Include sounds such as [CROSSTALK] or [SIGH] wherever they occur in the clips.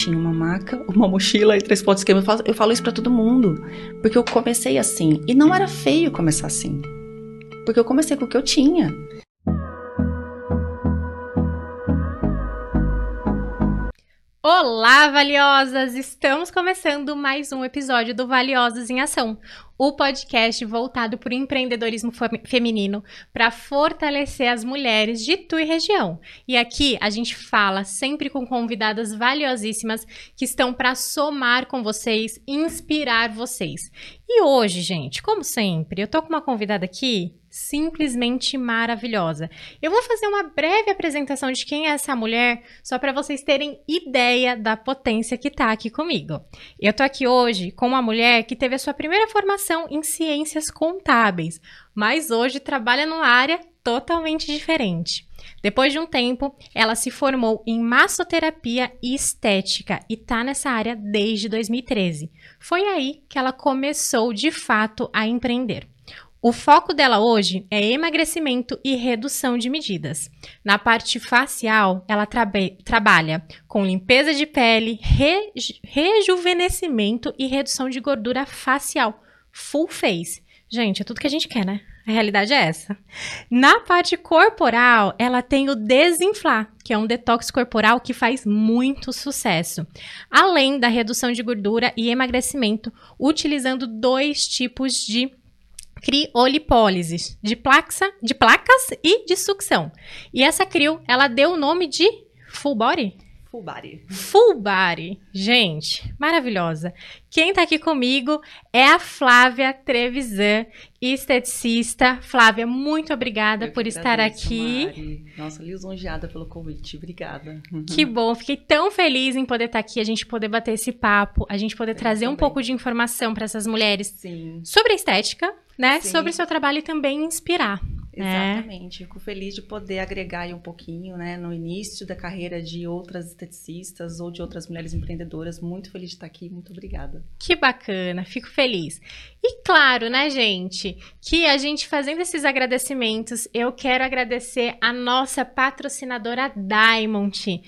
tinha uma maca, uma mochila e três potes de. Eu falo, eu falo isso para todo mundo, porque eu comecei assim e não era feio começar assim, porque eu comecei com o que eu tinha. Olá, valiosas! Estamos começando mais um episódio do Valiosas em Ação, o podcast voltado para o empreendedorismo feminino para fortalecer as mulheres de Tui região. E aqui a gente fala sempre com convidadas valiosíssimas que estão para somar com vocês, inspirar vocês. E hoje, gente, como sempre, eu tô com uma convidada aqui simplesmente maravilhosa. Eu vou fazer uma breve apresentação de quem é essa mulher, só para vocês terem ideia da potência que está aqui comigo. Eu tô aqui hoje com uma mulher que teve a sua primeira formação em ciências contábeis, mas hoje trabalha numa área totalmente diferente. Depois de um tempo, ela se formou em massoterapia e estética e está nessa área desde 2013. Foi aí que ela começou de fato a empreender. O foco dela hoje é emagrecimento e redução de medidas. Na parte facial, ela trabalha com limpeza de pele, rejuvenescimento e redução de gordura facial. Full face. Gente, é tudo que a gente quer, né? A realidade é essa. Na parte corporal, ela tem o Desinflar, que é um detox corporal que faz muito sucesso. Além da redução de gordura e emagrecimento, utilizando dois tipos de criolipólise de, plaxa, de placas e de sucção. E essa crio, ela deu o nome de full body? Full body. Full body. Gente, maravilhosa. Quem tá aqui comigo é a Flávia Trevisan, esteticista. Flávia, muito obrigada Eu por estar agradeço, aqui. Mari. Nossa, lisonjeada pelo convite. Obrigada. Que bom, fiquei tão feliz em poder estar aqui, a gente poder bater esse papo, a gente poder Eu trazer um também. pouco de informação para essas mulheres Sim, sobre a estética, né? Sim. Sobre o seu trabalho e também inspirar. né? exatamente. Fico feliz de poder agregar aí um pouquinho, né, no início da carreira de outras esteticistas ou de outras mulheres empreendedoras. Muito feliz de estar aqui. Muito obrigada. Que bacana, fico feliz. E claro, né, gente, que a gente fazendo esses agradecimentos, eu quero agradecer a nossa patrocinadora Diamond,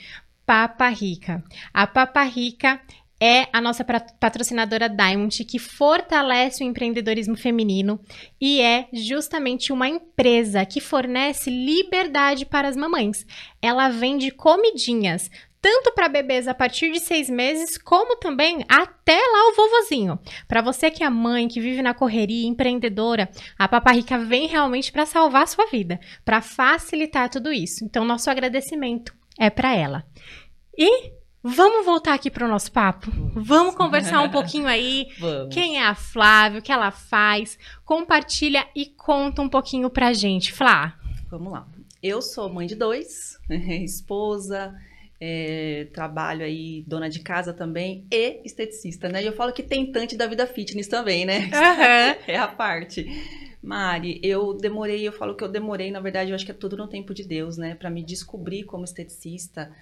Papa Rica. A Papa Rica é a nossa patrocinadora Diamond que fortalece o empreendedorismo feminino e é justamente uma empresa que fornece liberdade para as mamães. Ela vende comidinhas tanto para bebês a partir de seis meses, como também até lá o vovozinho. Para você que é mãe, que vive na correria, empreendedora, a Papa Rica vem realmente para salvar a sua vida, para facilitar tudo isso. Então, nosso agradecimento é para ela. E vamos voltar aqui para o nosso papo? Vamos conversar um [LAUGHS] pouquinho aí. Vamos. Quem é a Flávia, o que ela faz? Compartilha e conta um pouquinho pra gente. Flá, Vamos lá. Eu sou mãe de dois, [LAUGHS] esposa, é, trabalho aí, dona de casa também e esteticista, né? E eu falo que tentante da vida fitness também, né? [LAUGHS] É a parte. Mari, eu demorei, eu falo que eu demorei, na verdade, eu acho que é tudo no tempo de Deus, né? Pra me descobrir como esteticista.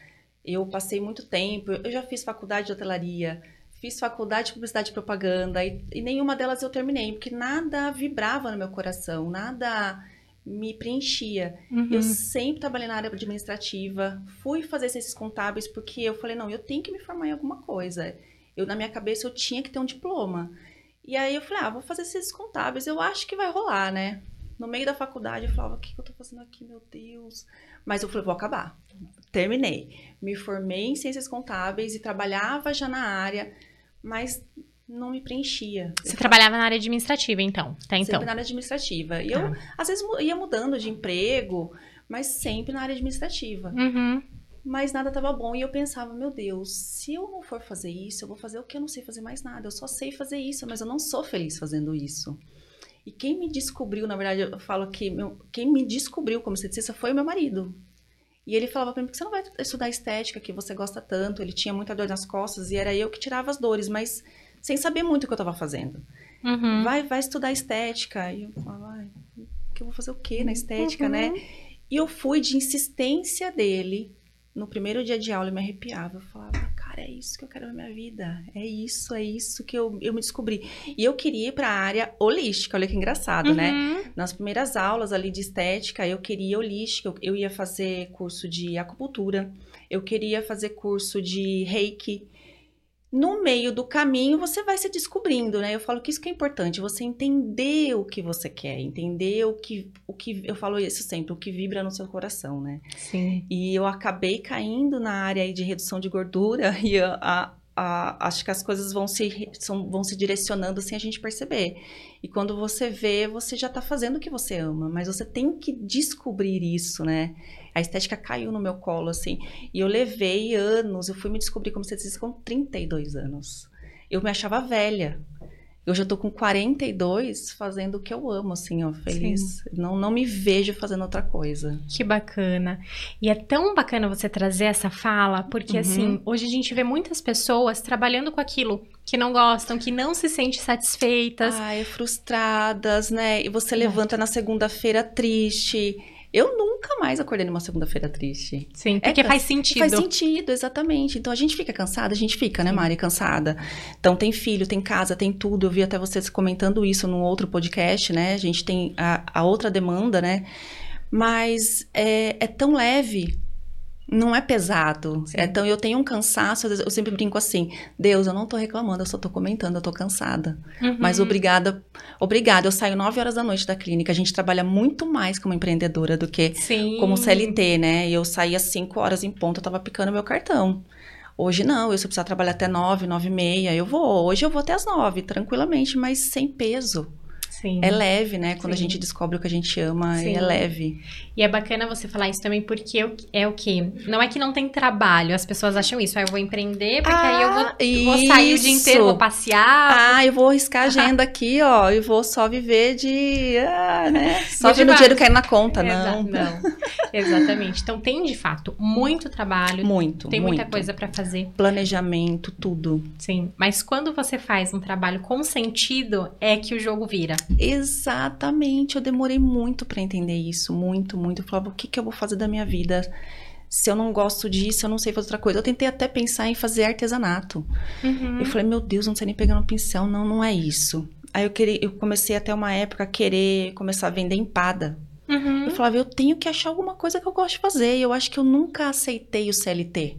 Eu passei muito tempo, eu já fiz faculdade de hotelaria, fiz faculdade de publicidade e propaganda, e, e nenhuma delas eu terminei, porque nada vibrava no meu coração, nada me preenchia. Uhum. Eu sempre trabalhei na área administrativa, fui fazer ciências contábeis porque eu falei, não, eu tenho que me formar em alguma coisa. Eu, na minha cabeça, eu tinha que ter um diploma. E aí eu falei, ah, vou fazer ciências contábeis, eu acho que vai rolar, né? No meio da faculdade eu falava, o que, que eu tô fazendo aqui, meu Deus? Mas eu falei, vou acabar. Terminei. Me formei em ciências contábeis e trabalhava já na área, mas não me preenchia. Você trabalhava na área administrativa, então, tá então. Sempre na área administrativa. E eu, Tá. às vezes, ia mudando de emprego, mas sempre na área administrativa. Uhum. Mas nada estava bom. E eu pensava, meu Deus, se eu não for fazer isso, eu vou fazer o que eu não sei fazer mais nada. Eu só sei fazer isso, mas eu não sou feliz fazendo isso. E quem me descobriu, na verdade, eu falo que meu- quem me descobriu como esteticista foi o meu marido. E ele falava pra mim, por que você não vai estudar estética, que você gosta tanto? Ele tinha muita dor nas costas e era eu que tirava as dores, mas sem saber muito o que eu estava fazendo. Uhum. Vai, vai estudar estética. E eu falava, que eu vou fazer o quê na estética, Uhum. né? E eu fui de insistência dele. No primeiro dia de aula, eu me arrepiava. Eu falava, cara, é isso que eu quero na minha vida. É isso, é isso que eu, eu me descobri. E eu queria ir para a área holística. Olha que engraçado, né? Uhum. Nas primeiras aulas ali de estética, eu queria holística. Eu, eu ia fazer curso de acupuntura. Eu queria fazer curso de reiki. No meio do caminho você vai se descobrindo, né? Eu falo que isso que é importante, você entender o que você quer, entender o que, o que eu falo isso sempre, o que vibra no seu coração, né? Sim. E eu acabei caindo na área de redução de gordura [LAUGHS] e a, a, a, acho que as coisas vão se, são, vão se direcionando sem a gente perceber. E quando você vê, você já tá fazendo o que você ama, mas você tem que descobrir isso, né? A estética caiu no meu colo, assim. E eu levei anos, eu fui me descobrir como você disse com 32 anos. Eu me achava velha. Eu já tô com 42 fazendo o que eu amo, assim, ó, feliz. Não, não me vejo fazendo outra coisa. Que bacana. E é tão bacana você trazer essa fala, porque Uhum. assim, hoje a gente vê muitas pessoas trabalhando com aquilo que não gostam, que não se sentem satisfeitas. Ai, frustradas, né? E você levanta na segunda-feira triste. Eu nunca mais acordei numa segunda-feira triste. Sim, É porque cansa- faz sentido. Faz sentido, exatamente. Então a gente fica cansada, a gente fica, né, Mari, cansada. Então tem filho, tem casa, tem tudo. Eu vi até vocês comentando isso num outro podcast, né? A gente tem a, a outra demanda, né? Mas é, é tão leve. Não é pesado. Sim. Então eu tenho um cansaço, eu sempre brinco assim: Deus, eu não tô reclamando, eu só tô comentando, eu tô cansada. Uhum. Mas obrigada, obrigada. Eu saio 9 horas da noite da clínica. A gente trabalha muito mais como empreendedora do que Sim. como CLT, né? E eu saía 5 horas em ponto, eu tava picando meu cartão. Hoje não, eu se eu precisar trabalhar até 9, 9 e meia, eu vou. Hoje eu vou até as 9, tranquilamente, mas sem peso. Sim. É leve, né? Quando Sim. a gente descobre o que a gente ama, Sim. é leve. E é bacana você falar isso também, porque é o quê? Não é que não tem trabalho, as pessoas acham isso. Ah, eu vou empreender, porque aí eu vou, vou sair o dia inteiro, vou passear. Ah, eu vou riscar a agenda aqui, ó, e vou só viver de. Ah, né? [LAUGHS] Só De vendo o dinheiro cair na conta, Exa- não. não. [LAUGHS] Exatamente. Então tem, de fato, muito trabalho, Muito. tem muita muito. coisa pra fazer. Planejamento, tudo. Sim. Mas quando você faz um trabalho com sentido, é que o jogo vira. Exatamente, eu demorei muito pra entender isso, muito, muito. Eu falava, o que, que eu vou fazer da minha vida? Se eu não gosto disso, eu não sei fazer outra coisa. Eu tentei até pensar em fazer artesanato. Uhum. Eu falei, meu Deus, não sei nem pegar no pincel, não, não é isso. Aí eu, queria, eu comecei até uma época a querer começar a vender empada. Uhum. Eu falava, eu tenho que achar alguma coisa que eu gosto de fazer. E eu acho que eu nunca aceitei o CLT.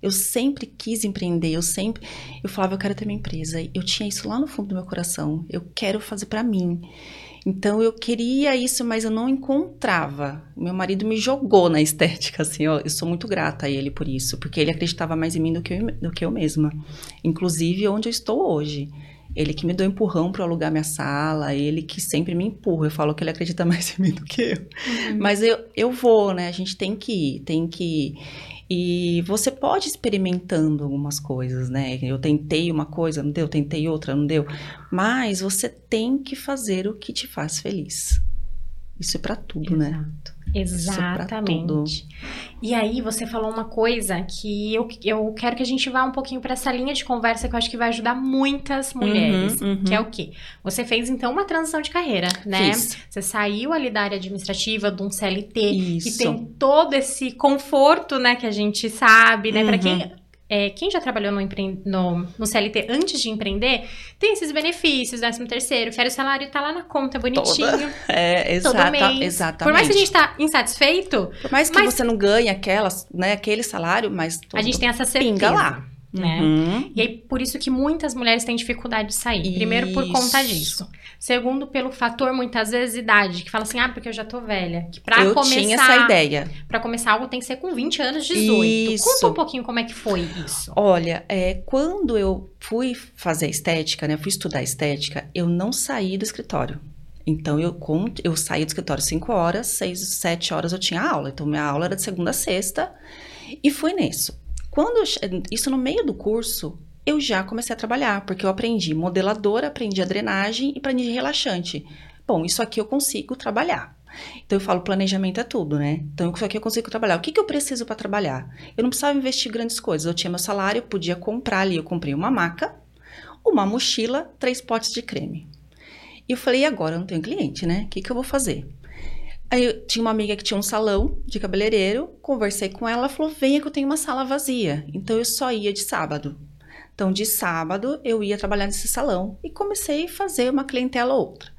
Eu sempre quis empreender, eu sempre. Eu falava, eu quero ter minha empresa. Eu tinha isso lá no fundo do meu coração. Eu quero fazer pra mim. Então eu queria isso, mas eu não encontrava. Meu marido me jogou na estética, assim, ó. Eu sou muito grata a ele por isso, porque ele acreditava mais em mim do que eu, do que eu mesma. Inclusive onde eu estou hoje. Ele que me deu empurrão para alugar minha sala, ele que sempre me empurra. Eu falo que ele acredita [LAUGHS] mais em mim do que eu. Uhum. Mas eu, eu vou, né? A gente tem que ir, tem que ir. E você pode experimentando algumas coisas, né? Eu tentei uma coisa, não deu, tentei outra, não deu. Mas você tem que fazer o que te faz feliz. Isso é pra tudo, né? Exato. É tudo. Exatamente. E aí você falou uma coisa que eu, eu quero que a gente vá um pouquinho para essa linha de conversa que eu acho que vai ajudar muitas mulheres. Uhum, uhum. Que é o quê? Você fez então uma transição de carreira, né? Fiz. Você saiu ali da área administrativa, de um CLT, que Isso. tem todo esse conforto, né, que a gente sabe, né? Pra Uhum. quem, é, quem já trabalhou no, empre- no, no CLT antes de empreender, tem esses benefícios, 13 terceiro, férias, salário tá lá na conta, bonitinho, [LAUGHS] É, todo exata, mês. exatamente. Por mais que a gente tá insatisfeito, Por mais que mas- você não ganhe aquelas, né, aquele salário, mas a gente tem essa certeza. pinga lá. Né? Uhum. E aí, por isso que muitas mulheres têm dificuldade de sair. Primeiro, por conta Isso. disso. Segundo, pelo fator, muitas vezes, idade. Que fala assim, ah, porque eu já tô velha. Que pra eu começar... tinha essa ideia. Pra começar algo tem que ser com 20 anos, 18. Isso. Conta um pouquinho como é que foi isso. Olha, é, quando eu fui fazer estética, né, fui estudar estética, eu não saí do escritório. Então, eu, eu saí do escritório 5 horas, 6, 7 horas eu tinha aula. Então, minha aula era de segunda a sexta e fui nisso. Quando isso no meio do curso, eu já comecei a trabalhar, porque eu aprendi modeladora, aprendi a drenagem e aprendi relaxante. Bom, isso aqui eu consigo trabalhar. Então eu falo, planejamento é tudo, né? Então isso aqui eu consigo trabalhar. O que, que eu preciso para trabalhar? Eu não precisava investir grandes coisas. Eu tinha meu salário, eu podia comprar ali. Eu comprei uma maca, uma mochila, três potes de creme. E eu falei, e agora? Eu não tenho cliente, né? O que, que eu vou fazer? Aí eu tinha uma amiga que tinha um salão de cabeleireiro, conversei com ela, falou: venha que eu tenho uma sala vazia. Então eu só ia de sábado. Então, de sábado, eu ia trabalhar nesse salão e comecei a fazer uma clientela ou outra.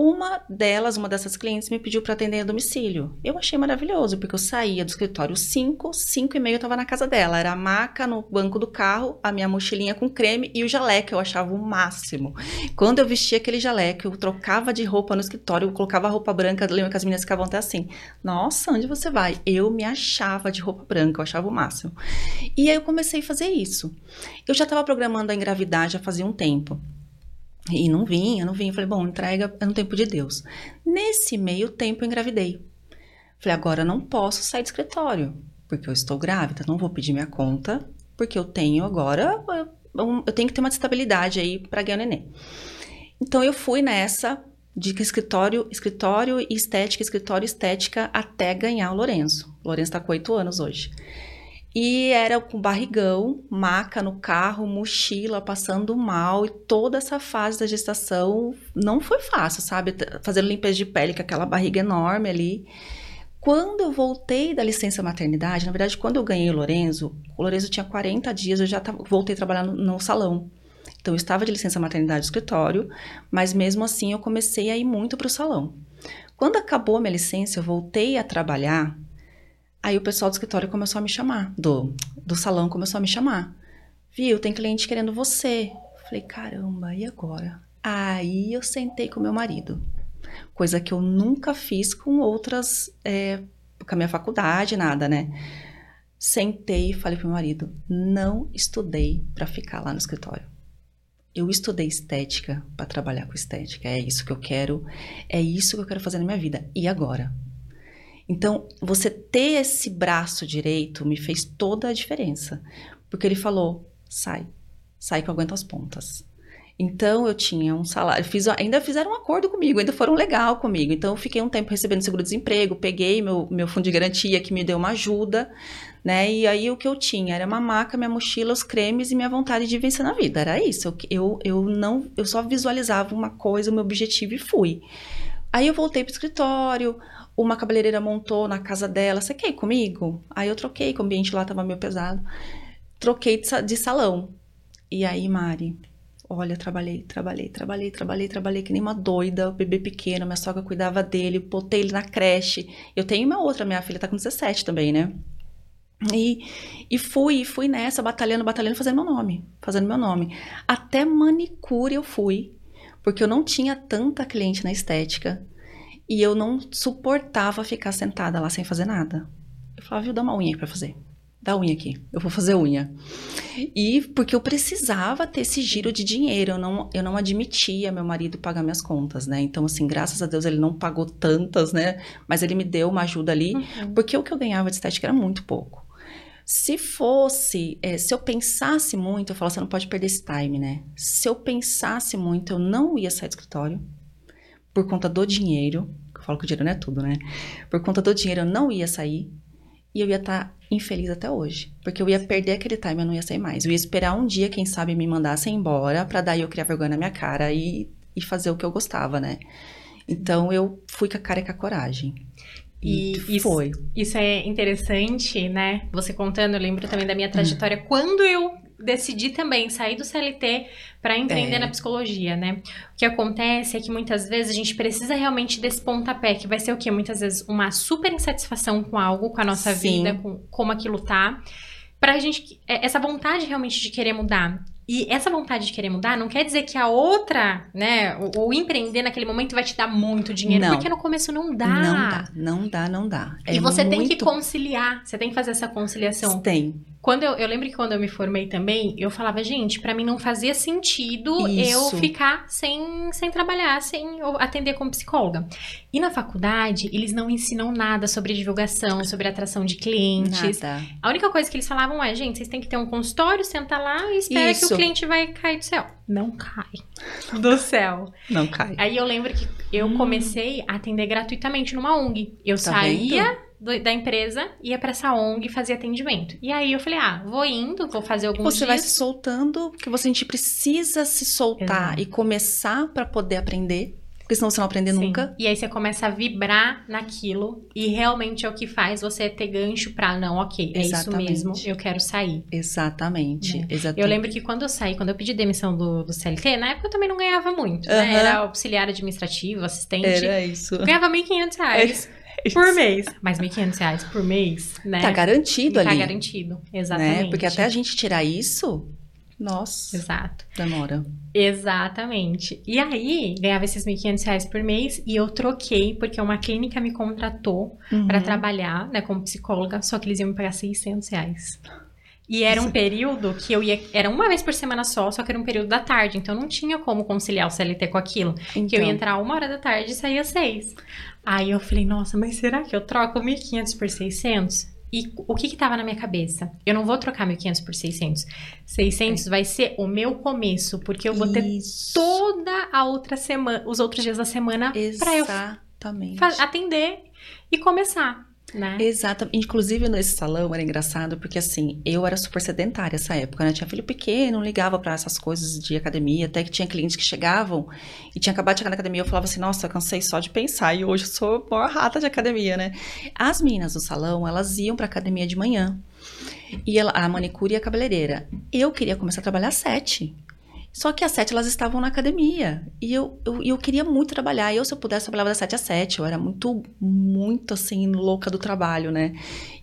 Uma delas, uma dessas clientes, me pediu para atender a domicílio. Eu achei maravilhoso, porque eu saía do escritório 5, 5 e meio eu estava na casa dela. Era a maca no banco do carro, a minha mochilinha com creme e o jaleco, eu achava o máximo. Quando eu vestia aquele jaleco, eu trocava de roupa no escritório, eu colocava roupa branca, lembra que as meninas ficavam até assim, nossa, onde você vai? Eu me achava de roupa branca, eu achava o máximo. E aí eu comecei a fazer isso. Eu já estava programando a engravidar já fazia um tempo. E não vinha, não vinha. Falei, bom, entrega é no tempo de Deus. Nesse meio tempo, eu engravidei. Falei, agora não posso sair do escritório, porque eu estou grávida, não vou pedir minha conta, porque eu tenho agora, eu, eu tenho que ter uma estabilidade aí para ganhar o neném. Então eu fui nessa de escritório, escritório estética, escritório estética até ganhar o Lourenço. O Lourenço está com oito anos hoje. E era com barrigão, maca no carro, mochila, passando mal. E toda essa fase da gestação não foi fácil, sabe? Fazendo limpeza de pele com aquela barriga enorme ali. Quando eu voltei da licença maternidade, na verdade, quando eu ganhei o Lorenzo, o Lorenzo tinha 40 dias, eu já voltei a trabalhar no, no salão. Então, eu estava de licença maternidade no escritório, mas mesmo assim eu comecei a ir muito para o salão. Quando acabou a minha licença, eu voltei a trabalhar Aí o pessoal do escritório começou a me chamar, do, do salão começou a me chamar. Viu, tem cliente querendo você. Falei, caramba, e agora? Aí eu sentei com meu marido. Coisa que eu nunca fiz com outras, é, com a minha faculdade, nada, né? Sentei e falei pro meu marido: não estudei para ficar lá no escritório. Eu estudei estética para trabalhar com estética. É isso que eu quero, é isso que eu quero fazer na minha vida. E agora? Então, você ter esse braço direito me fez toda a diferença. Porque ele falou: sai, sai que eu aguento as pontas. Então eu tinha um salário, fiz, ainda fizeram um acordo comigo, ainda foram legal comigo. Então eu fiquei um tempo recebendo seguro-desemprego, peguei meu, meu fundo de garantia que me deu uma ajuda, né? E aí o que eu tinha era uma maca, minha mochila, os cremes e minha vontade de vencer na vida. Era isso. Eu, eu não, eu só visualizava uma coisa, o meu objetivo e fui. Aí eu voltei pro escritório, uma cabeleireira montou na casa dela, você quer ir comigo? Aí eu troquei, que o ambiente lá tava meio pesado. Troquei de salão. E aí, Mari, olha, trabalhei, trabalhei, trabalhei, trabalhei, trabalhei que nem uma doida, o bebê pequeno, minha sogra cuidava dele, botei ele na creche. Eu tenho uma outra, minha filha tá com 17 também, né? E, e fui, fui nessa, batalhando, batalhando, fazendo meu nome, fazendo meu nome. Até manicure eu fui, porque eu não tinha tanta cliente na estética. E eu não suportava ficar sentada lá sem fazer nada. Eu falava, viu, dá uma unha aí pra fazer. Dá unha aqui, eu vou fazer unha. E porque eu precisava ter esse giro de dinheiro, eu não, eu não admitia meu marido pagar minhas contas, né? Então, assim, graças a Deus ele não pagou tantas, né? Mas ele me deu uma ajuda ali, uhum. porque o que eu ganhava de estética era muito pouco. Se fosse, é, se eu pensasse muito, eu falo, você não pode perder esse time, né? Se eu pensasse muito, eu não ia sair do escritório por conta do dinheiro, eu falo que o dinheiro não é tudo, né? Por conta do dinheiro eu não ia sair e eu ia estar tá infeliz até hoje, porque eu ia perder aquele time, eu não ia sair mais. Eu ia esperar um dia, quem sabe, me mandassem embora para daí eu criar vergonha na minha cara e, e fazer o que eu gostava, né? Então eu fui com a cara e com a coragem. E, e foi. Isso, isso é interessante, né? Você contando, eu lembro também da minha trajetória. Quando eu decidi também sair do CLT para empreender é. na psicologia, né? O que acontece é que muitas vezes a gente precisa realmente desse pontapé, que vai ser o quê? Muitas vezes uma super insatisfação com algo, com a nossa Sim. vida, com como aquilo tá. Pra gente, é, essa vontade realmente de querer mudar. E essa vontade de querer mudar não quer dizer que a outra, né, o, empreender naquele momento vai te dar muito dinheiro, não. porque no começo não dá. Não dá, não dá, não dá. É e você muito... tem que conciliar, você tem que fazer essa conciliação. Tem. Quando eu, eu lembro que quando eu me formei também, eu falava, gente, para mim não fazia sentido Isso. eu ficar sem, sem trabalhar, sem atender como psicóloga. E na faculdade, eles não ensinam nada sobre divulgação, sobre atração de clientes. Nada. A única coisa que eles falavam é, gente, vocês têm que ter um consultório, senta lá e espera Isso. que o cliente vai cair do céu. Não cai [LAUGHS] do céu. Não cai. Aí eu lembro que eu hum. comecei a atender gratuitamente numa ONG. Eu tá saía... Vendo? da empresa, ia para essa ONG e fazia atendimento. E aí eu falei, ah, vou indo, vou fazer alguns Você dias. vai se soltando, porque você a gente precisa se soltar Exato. e começar para poder aprender. Porque senão você não aprende Sim. nunca. E aí você começa a vibrar naquilo e realmente é o que faz você ter gancho pra, não, ok, é Exatamente. isso mesmo, eu quero sair. Exatamente, É. exatamente. Eu lembro que quando eu saí, quando eu pedi demissão do, do CLT, na época eu também não ganhava muito, né? Era auxiliar administrativo, assistente. Era isso. Ganhava 1.500 [LAUGHS] reais por mês. Mas 1.500 reais por mês, né? Tá garantido tá ali. garantido, exatamente. Né? Porque até a gente tirar isso, nossa, Exato. demora. Exatamente. E aí, ganhava esses 1.500 reais por mês e eu troquei, porque uma clínica me contratou Uhum. trabalhar, né, como psicóloga, só que eles iam me pagar 600 reais. E era um período que eu ia. Era uma vez por semana só, só que era um período da tarde, então não tinha como conciliar o CLT com aquilo. Que eu ia Então, entrar uma hora da tarde e saía seis. Aí eu falei, nossa, mas será que eu troco 1.500 por 600? E o que que tava na minha cabeça? Eu não vou trocar 1.500 por 600. 600 vai ser o meu começo, porque eu vou ter Isso. toda a outra semana, os outros dias da semana pra eu atender e começar, né? Exato. Inclusive, nesse salão era engraçado, porque assim, eu era super sedentária essa época, né? Tinha filho pequeno, não ligava pra essas coisas de academia, até que tinha clientes que chegavam e tinha acabado de chegar na academia, eu falava assim, nossa, cansei só de pensar, e hoje eu sou a maior rata de academia, né? As meninas do salão, elas iam pra academia de manhã. E ela, a manicure e a cabeleireira. Eu queria começar a trabalhar às sete. Só que às sete elas estavam na academia. E eu, eu, eu queria muito trabalhar. Eu, se eu pudesse, trabalhava das sete às sete. Eu era muito, muito, assim, louca do trabalho, né?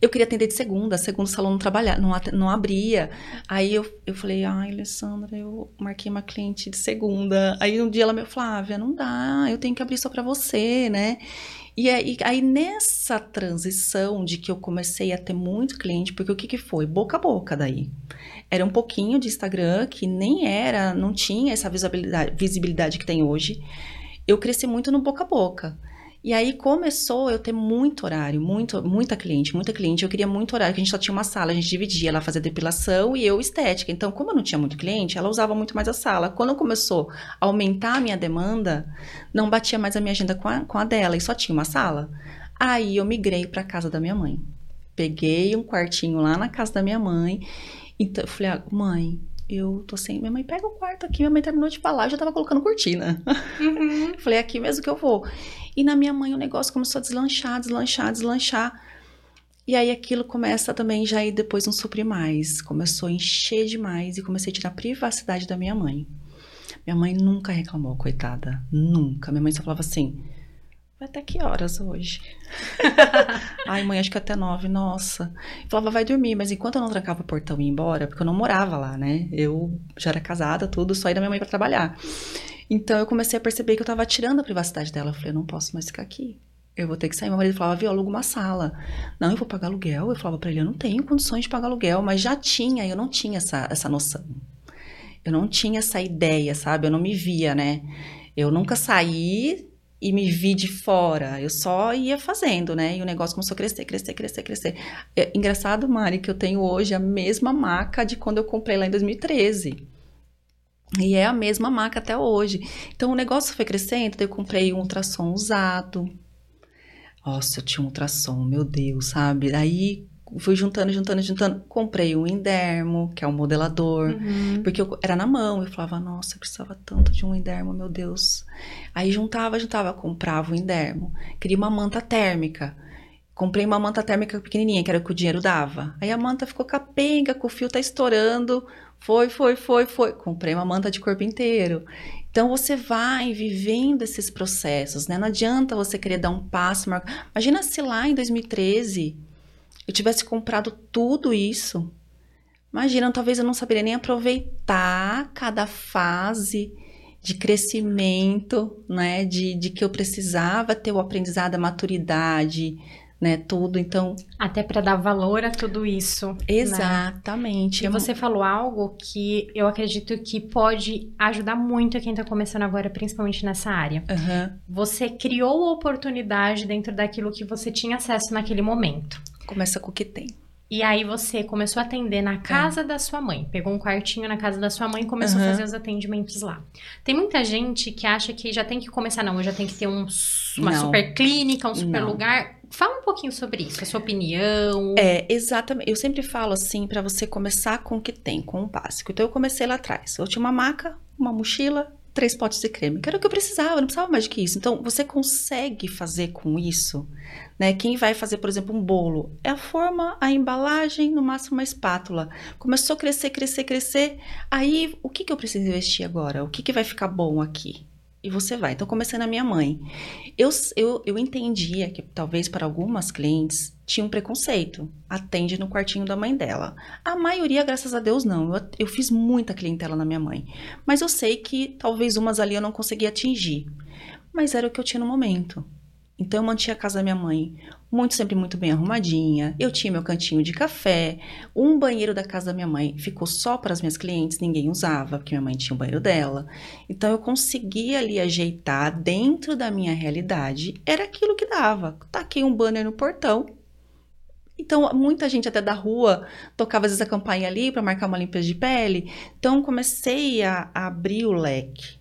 Eu queria atender de segunda. Segunda o salão não, trabalha, não, não abria. Aí eu, eu falei, ai, Alessandra, eu marquei uma cliente de segunda. Aí um dia ela me Flávia, não dá. Eu tenho que abrir só pra você, né? E aí, aí nessa transição de que eu comecei a ter muito cliente, porque o que que foi? Boca a boca daí. Era um pouquinho de Instagram que nem era, não tinha essa visibilidade, visibilidade que tem hoje. Eu cresci muito no boca a boca. E aí começou eu ter muito horário, muito, muita cliente, muita cliente. Eu queria muito horário, que a gente só tinha uma sala, a gente dividia, ela fazia depilação e eu estética. Então, como eu não tinha muito cliente, ela usava muito mais a sala. Quando começou a aumentar a minha demanda, não batia mais a minha agenda com a, com a dela e só tinha uma sala. Aí eu migrei para casa da minha mãe. Peguei um quartinho lá na casa da minha mãe. Então eu falei, ah, mãe, eu tô sem. Minha mãe pega o quarto aqui. Minha mãe terminou de falar, eu já tava colocando cortina. Uhum. [LAUGHS] Falei, é aqui mesmo que eu vou. E na minha mãe o negócio começou a deslanchar, deslanchar, deslanchar. E aí aquilo começa também já ir depois não suprir mais. Começou a encher demais e comecei a tirar a privacidade da minha mãe. Minha mãe nunca reclamou, coitada. Nunca. Minha mãe só falava assim: até que horas hoje? [LAUGHS] Ai, mãe, acho que até nove, nossa. Eu falava, vai dormir, mas enquanto eu não trancava o portão e ia embora, porque eu não morava lá, né? Eu já era casada, tudo, só ia da minha mãe pra trabalhar. Então eu comecei a perceber que eu tava tirando a privacidade dela. Eu falei, eu não posso mais ficar aqui. Eu vou ter que sair. Meu marido falava, viu, aluga uma sala. Não, eu vou pagar aluguel. Eu falava pra ele, eu não tenho condições de pagar aluguel, mas já tinha, eu não tinha essa, essa noção. Eu não tinha essa ideia, sabe? Eu não me via, né? Eu nunca saí e me vi de fora. Eu só ia fazendo, né? E o negócio começou a crescer, crescer, crescer, crescer. É engraçado, Mari, que eu tenho hoje a mesma maca de quando eu comprei lá em 2013. E é a mesma maca até hoje. Então o negócio foi crescendo, eu comprei um ultrassom usado. Nossa, eu tinha um ultrassom, meu Deus, sabe? Aí fui juntando, juntando, juntando. Comprei um Indermo, que é um modelador. Uhum. Porque eu, era na mão, eu falava, nossa, eu precisava tanto de um Indermo, meu Deus. Aí juntava, juntava, comprava o Indermo. Queria uma manta térmica. Comprei uma manta térmica pequenininha, que era o que o dinheiro dava. Aí a manta ficou capenga, com o fio tá estourando. Foi, foi, foi, foi. Comprei uma manta de corpo inteiro. Então você vai vivendo esses processos, né? Não adianta você querer dar um passo. Imagina se lá em 2013 eu tivesse comprado tudo isso. Imagina, talvez eu não saberia nem aproveitar cada fase de crescimento, né? De, de que eu precisava ter o aprendizado, a maturidade, né? Tudo. Então, Até pra dar valor a tudo isso. né? exatamente. E você falou algo que eu acredito que pode ajudar muito quem tá começando agora, principalmente nessa área. Aham. Você criou a oportunidade dentro daquilo que você tinha acesso naquele momento. Começa com o que tem. E aí você começou a atender na casa da sua mãe. Pegou um quartinho na casa da sua mãe e começou a Aham. fazer os atendimentos lá. Tem muita gente que acha que já tem que começar, não, eu já tenho que ter um, uma Não. super clínica, um super Não. lugar. Fala um pouquinho sobre isso, a sua opinião. É, exatamente. Eu sempre falo assim para você começar com o que tem, com o básico. Então eu comecei lá atrás. Eu tinha uma maca, uma mochila, três potes de creme, que era o que eu precisava, não precisava mais do que isso. Então, você consegue fazer com isso, né? Quem vai fazer, por exemplo, um bolo, é a forma, a embalagem, no máximo uma espátula. Começou a crescer, crescer, crescer. Aí, o que, que eu preciso investir agora? O que, que vai ficar bom aqui? e você vai. Então, comecei na minha mãe. Eu, eu, eu entendia que talvez para algumas clientes tinha um preconceito. Atende no quartinho da mãe dela. A maioria, graças a Deus, não. Eu, eu fiz muita clientela na minha mãe. Mas eu sei que talvez umas ali eu não conseguia atingir. Mas era o que eu tinha no momento. Então eu mantinha a casa da minha mãe muito sempre muito bem arrumadinha. Eu tinha meu cantinho de café. Um banheiro da casa da minha mãe ficou só para as minhas clientes, ninguém usava, porque minha mãe tinha o banheiro dela. Então eu conseguia ali ajeitar dentro da minha realidade. Era aquilo que dava. Taquei um banner no portão. Então, muita gente até da rua tocava às vezes a campainha ali para marcar uma limpeza de pele. Então, comecei a, abrir o leque.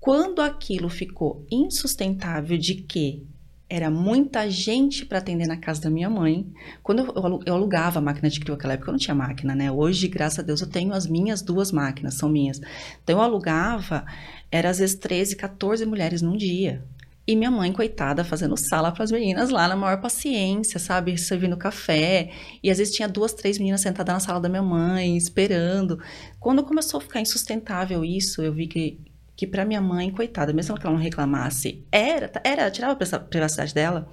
Quando aquilo ficou insustentável de que era muita gente para atender na casa da minha mãe. Quando eu, eu, alugava a máquina de crio naquela época, eu não tinha máquina, né? Hoje, graças a Deus, eu tenho as minhas duas máquinas, são minhas. Então, eu alugava, era às vezes 13, 14 mulheres num dia. E minha mãe, coitada, fazendo sala para as meninas lá na maior paciência, sabe? Servindo café. E às vezes tinha duas, três meninas sentadas na sala da minha mãe, esperando. Quando começou a ficar insustentável isso, eu vi que que para minha mãe, coitada, mesmo que ela não reclamasse, era, era tirava a privacidade dela.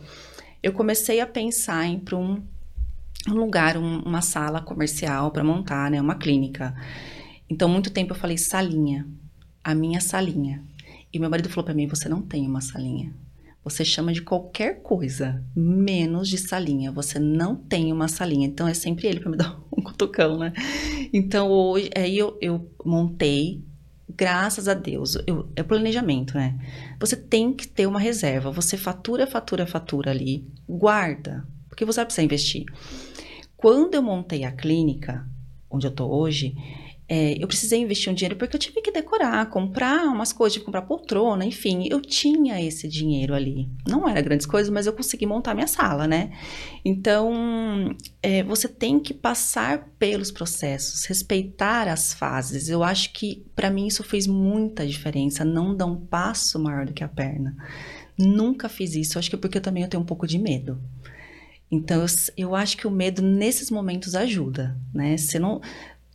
Eu comecei a pensar em para um, um, lugar, um, uma sala comercial para montar, né, uma clínica. Então, muito tempo eu falei salinha, a minha salinha. E meu marido falou para mim: você não tem uma salinha. Você chama de qualquer coisa, menos de salinha. Você não tem uma salinha. Então é sempre ele para me [LAUGHS] dar um cutucão, né? Então hoje, aí eu, eu montei graças a Deus, eu, é planejamento, né? Você tem que ter uma reserva. Você fatura, fatura, fatura ali, guarda, porque você vai precisar investir. Quando eu montei a clínica, onde eu tô hoje, é, eu precisei investir um dinheiro porque eu tive que decorar, comprar umas coisas, tive que comprar poltrona, enfim, eu tinha esse dinheiro ali. Não era grandes coisas, mas eu consegui montar minha sala, né? Então, é, você tem que passar pelos processos, respeitar as fases. Eu acho que, para mim, isso fez muita diferença. Não dar um passo maior do que a perna. Nunca fiz isso, acho que é porque eu também eu tenho um pouco de medo. Então, eu, eu acho que o medo nesses momentos ajuda, né? Você não,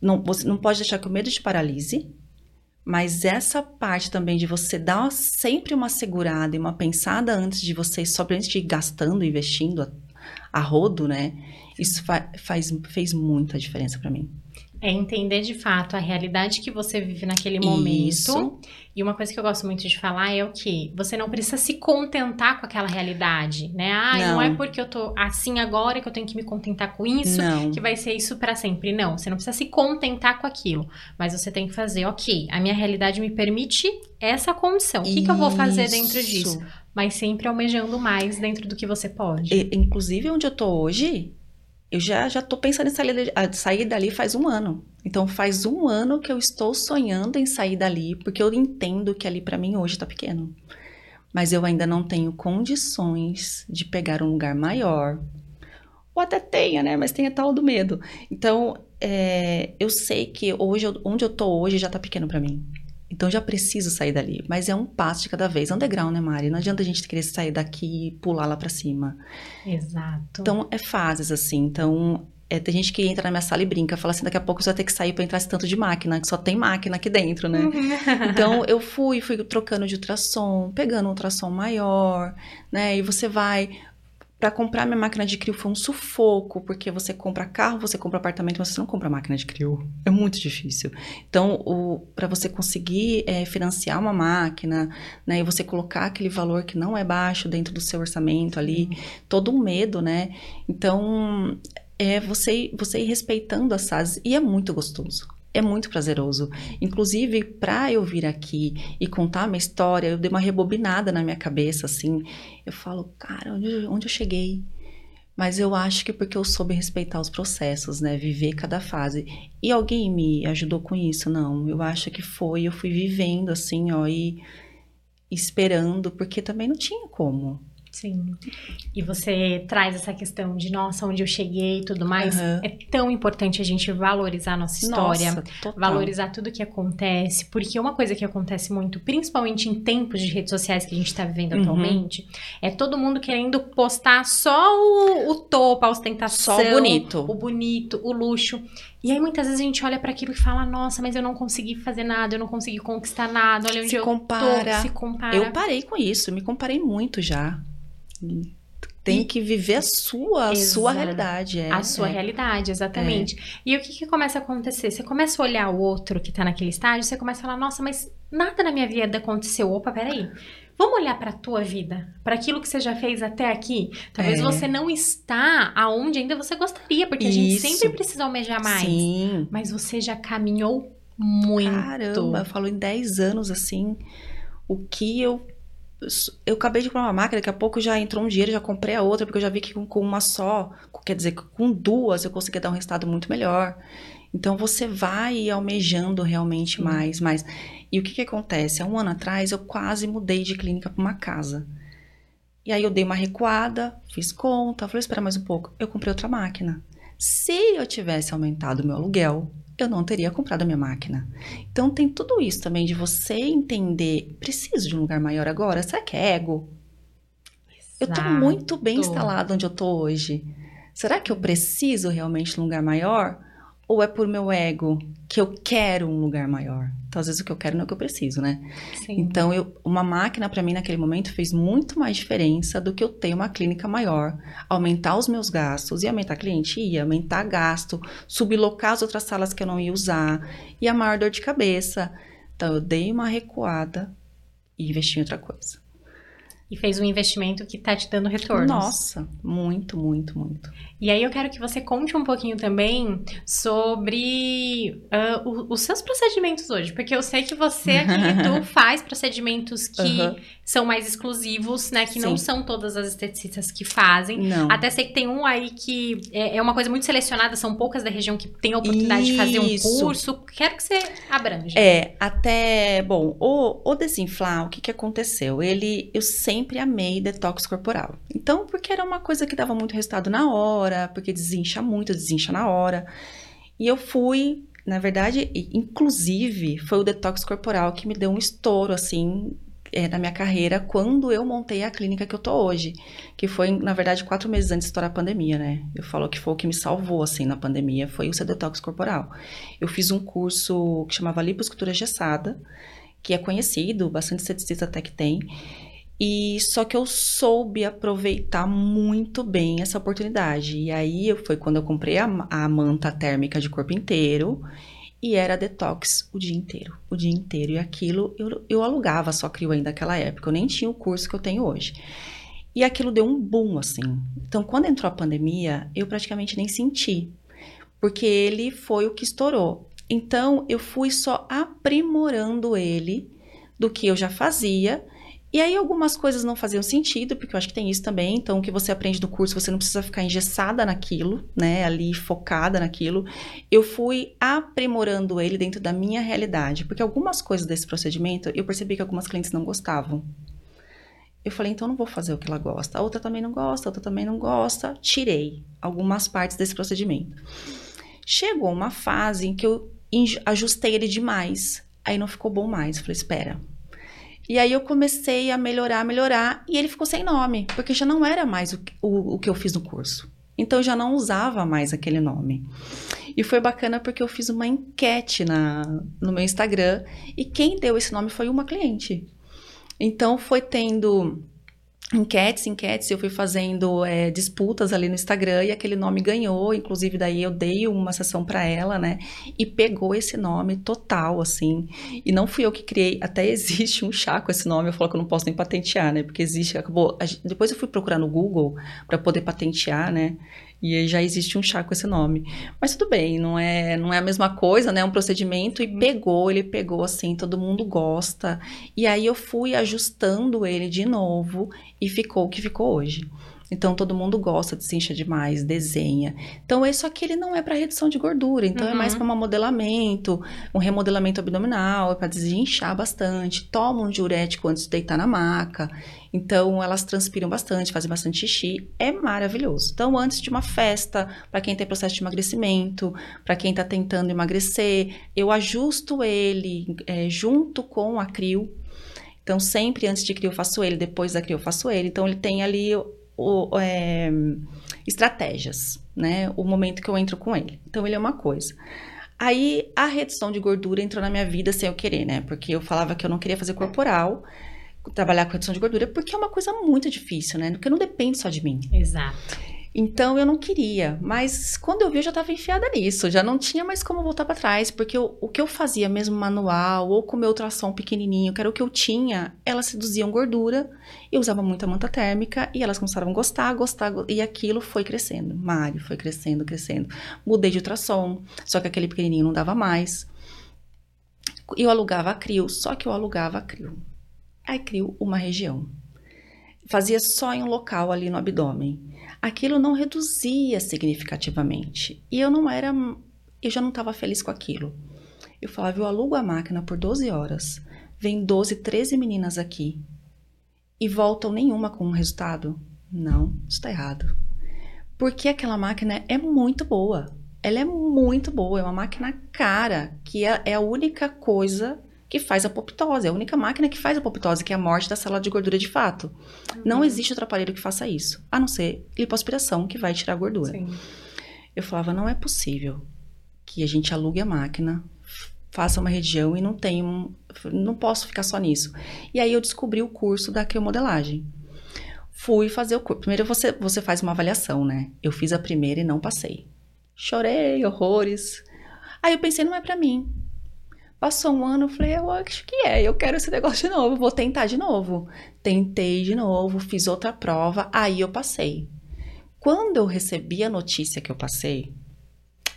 não, você não pode deixar que o medo te paralise, mas essa parte também de você dar sempre uma segurada e uma pensada antes de você, só antes de ir gastando, investindo a, a rodo, né? Isso fa faz, fez muita diferença para mim. É entender de fato a realidade que você vive naquele momento. Isso. E uma coisa que eu gosto muito de falar é o que você não precisa se contentar com aquela realidade, né? Ah, não. não é porque eu tô assim agora que eu tenho que me contentar com isso, não. que vai ser isso para sempre. Não, você não precisa se contentar com aquilo, mas você tem que fazer, OK, a minha realidade me permite essa condição. O que, que eu vou fazer dentro disso? Mas sempre almejando mais dentro do que você pode. E, inclusive onde eu tô hoje, eu já já tô pensando em sair, sair dali faz um ano. Então faz um ano que eu estou sonhando em sair dali, porque eu entendo que ali para mim hoje está pequeno. Mas eu ainda não tenho condições de pegar um lugar maior. Ou até tenha, né? Mas tem a tal do medo. Então, é, eu sei que hoje, onde eu tô hoje já tá pequeno para mim. Então já preciso sair dali, mas é um passo de cada vez, é um degrau, né, Mari? Não adianta a gente querer sair daqui e pular lá para cima. Exato. Então é fases assim. Então é, tem gente que entra na minha sala e brinca, fala assim, daqui a pouco você vai ter que sair para entrar esse tanto de máquina, que só tem máquina aqui dentro, né? [LAUGHS] então eu fui, fui trocando de ultrassom, pegando um ultrassom maior, né? E você vai para comprar minha máquina de crio foi um sufoco, porque você compra carro, você compra apartamento, mas você não compra máquina de crio. É muito difícil. Então, para você conseguir é, financiar uma máquina, né, e você colocar aquele valor que não é baixo dentro do seu orçamento ali, todo um medo, né? Então, é você, você ir respeitando as fases, e é muito gostoso é muito prazeroso. Inclusive, para eu vir aqui e contar a minha história, eu dei uma rebobinada na minha cabeça, assim. Eu falo, cara, onde, onde eu cheguei? Mas eu acho que porque eu soube respeitar os processos, né? Viver cada fase. E alguém me ajudou com isso? Não. Eu acho que foi, eu fui vivendo assim, ó, e esperando, porque também não tinha como. Sim. E você traz essa questão de, nossa, onde eu cheguei e tudo mais. Uhum. É tão importante a gente valorizar a nossa história, nossa, valorizar tudo que acontece, porque uma coisa que acontece muito, principalmente em tempos de redes sociais que a gente está vivendo uhum. atualmente, é todo mundo querendo postar só o, o topo, a ostentação, só o bonito, o bonito, o luxo. E aí muitas vezes a gente olha para aquilo e fala: "Nossa, mas eu não consegui fazer nada, eu não consegui conquistar nada. Olha onde se eu compara. tô, se compara". Eu parei com isso, me comparei muito já. Tem que viver a sua, a sua realidade. É, a sua é. realidade, exatamente. É. E o que, que começa a acontecer? Você começa a olhar o outro que tá naquele estágio, você começa a falar, nossa, mas nada na minha vida aconteceu. Opa, peraí. Vamos olhar para a tua vida, para aquilo que você já fez até aqui. Talvez é. você não está aonde ainda você gostaria, porque Isso. a gente sempre precisa almejar mais. Sim. Mas você já caminhou muito. Caramba, eu falo em 10 anos assim, o que eu eu acabei de comprar uma máquina, daqui a pouco já entrou um dinheiro, já comprei a outra, porque eu já vi que com, com uma só, quer dizer, com duas eu conseguia dar um resultado muito melhor. Então você vai almejando realmente mais, mais. E o que, que acontece? Há um ano atrás eu quase mudei de clínica para uma casa. E aí eu dei uma recuada, fiz conta, falei, espera mais um pouco. Eu comprei outra máquina. Se eu tivesse aumentado o meu aluguel, eu não teria comprado a minha máquina. Então tem tudo isso também de você entender, preciso de um lugar maior agora? Será que é ego? Exato. Eu estou muito bem instalado onde eu estou hoje. Será que eu preciso realmente de um lugar maior? Ou é por meu ego que eu quero um lugar maior? Então, às vezes, o que eu quero não é o que eu preciso, né? Sim. Então, eu, uma máquina, para mim, naquele momento, fez muito mais diferença do que eu ter uma clínica maior. Aumentar os meus gastos. E aumentar cliente? Ia. Aumentar gasto. Sublocar as outras salas que eu não ia usar. E a maior dor de cabeça. Então, eu dei uma recuada e investi em outra coisa. E fez um investimento que está te dando retorno. Nossa, muito, muito, muito. E aí eu quero que você conte um pouquinho também sobre uh, os seus procedimentos hoje, porque eu sei que você aqui tu [LAUGHS] faz procedimentos que uhum. São mais exclusivos, né? Que Sim. não são todas as esteticistas que fazem. Não. Até sei que tem um aí que é, é uma coisa muito selecionada, são poucas da região que tem a oportunidade Isso. de fazer um curso. Quero que você abranja. É, até, bom, o, o desinflar, o que que aconteceu? Ele, eu sempre amei detox corporal. Então, porque era uma coisa que dava muito resultado na hora hora, porque desincha muito, desincha na hora. E eu fui, na verdade, inclusive, foi o detox corporal que me deu um estouro, assim, é, na minha carreira, quando eu montei a clínica que eu tô hoje. Que foi, na verdade, quatro meses antes de estourar a pandemia, né? Eu falo que foi o que me salvou, assim, na pandemia, foi o seu detox corporal. Eu fiz um curso que chamava Liposcultura Gessada, que é conhecido, bastante esteticista até que tem. E só que eu soube aproveitar muito bem essa oportunidade. E aí foi quando eu comprei a, a manta térmica de corpo inteiro e era detox o dia inteiro, o dia inteiro. E aquilo eu, eu alugava só crio ainda naquela época, eu nem tinha o curso que eu tenho hoje. E aquilo deu um boom assim. Então, quando entrou a pandemia, eu praticamente nem senti, porque ele foi o que estourou. Então, eu fui só aprimorando ele do que eu já fazia e aí algumas coisas não faziam sentido, porque eu acho que tem isso também. Então, o que você aprende no curso, você não precisa ficar engessada naquilo, né? Ali focada naquilo. Eu fui aprimorando ele dentro da minha realidade, porque algumas coisas desse procedimento eu percebi que algumas clientes não gostavam. Eu falei, então não vou fazer o que ela gosta. A outra também não gosta, a outra também não gosta. Tirei algumas partes desse procedimento. Chegou uma fase em que eu ajustei ele demais. Aí não ficou bom mais. Eu falei, espera, e aí eu comecei a melhorar, melhorar, e ele ficou sem nome, porque já não era mais o, o, o que eu fiz no curso. Então eu já não usava mais aquele nome. E foi bacana porque eu fiz uma enquete na, no meu Instagram, e quem deu esse nome foi uma cliente. Então foi tendo enquetes, enquetes, eu fui fazendo é, disputas ali no Instagram e aquele nome ganhou, inclusive daí eu dei uma sessão para ela, né? E pegou esse nome total, assim. E não fui eu que criei, até [LAUGHS] existe um chá com esse nome, eu falo que eu não posso nem patentear, né? Porque existe, acabou. Depois eu fui procurar no Google para poder patentear, né? E aí já existe um chá com esse nome. Mas tudo bem, não é, não é a mesma coisa, né? É um procedimento e pegou, ele pegou assim, todo mundo gosta. E aí eu fui ajustando ele de novo e ficou o que ficou hoje. Então todo mundo gosta de se demais, desenha. Então isso aqui ele não é para redução de gordura, então uhum. é mais uhum. para um modelamento, um remodelamento abdominal, é para desinchar bastante. Toma um diurético antes de deitar na maca. Então elas transpiram bastante, fazem bastante xixi, é maravilhoso. Então antes de uma festa, para quem tem processo de emagrecimento, para quem está tentando emagrecer, eu ajusto ele é, junto com a crio. Então sempre antes de crio eu faço ele, depois da crio eu faço ele. Então ele tem ali o, é, estratégias, né? O momento que eu entro com ele. Então, ele é uma coisa. Aí, a redução de gordura entrou na minha vida sem eu querer, né? Porque eu falava que eu não queria fazer corporal, trabalhar com redução de gordura, porque é uma coisa muito difícil, né? Porque não depende só de mim. Exato. Então eu não queria, mas quando eu vi eu já estava enfiada nisso, já não tinha mais como voltar para trás, porque eu, o que eu fazia mesmo manual ou com meu ultrassom pequenininho, que era o que eu tinha, elas reduziam gordura, eu usava muita manta térmica e elas começaram a gostar, gostar, e aquilo foi crescendo. Mário foi crescendo, crescendo. Mudei de ultrassom, só que aquele pequenininho não dava mais. Eu alugava a CRIO, só que eu alugava a CRIO. Aí CRIO uma região. Fazia só em um local ali no abdômen aquilo não reduzia significativamente. E eu não era, eu já não estava feliz com aquilo. Eu falava, eu alugo a máquina por 12 horas, vem 12, 13 meninas aqui e voltam nenhuma com um resultado? Não, está errado. Porque aquela máquina é muito boa. Ela é muito boa, é uma máquina cara, que é, é a única coisa que faz a apoptose. É a única máquina que faz a apoptose, que é a morte da célula de gordura de fato. Uhum. Não existe outro aparelho que faça isso, a não ser lipoaspiração, que vai tirar a gordura. Sim. Eu falava, não é possível que a gente alugue a máquina, faça uma região e não tenha um, não posso ficar só nisso. E aí eu descobri o curso da criomodelagem. Fui fazer o curso. Primeiro você, você faz uma avaliação, né? Eu fiz a primeira e não passei. Chorei horrores. Aí eu pensei, não é para mim. Passou um ano, eu falei, eu acho que é, eu quero esse negócio de novo, vou tentar de novo. Tentei de novo, fiz outra prova, aí eu passei. Quando eu recebi a notícia que eu passei,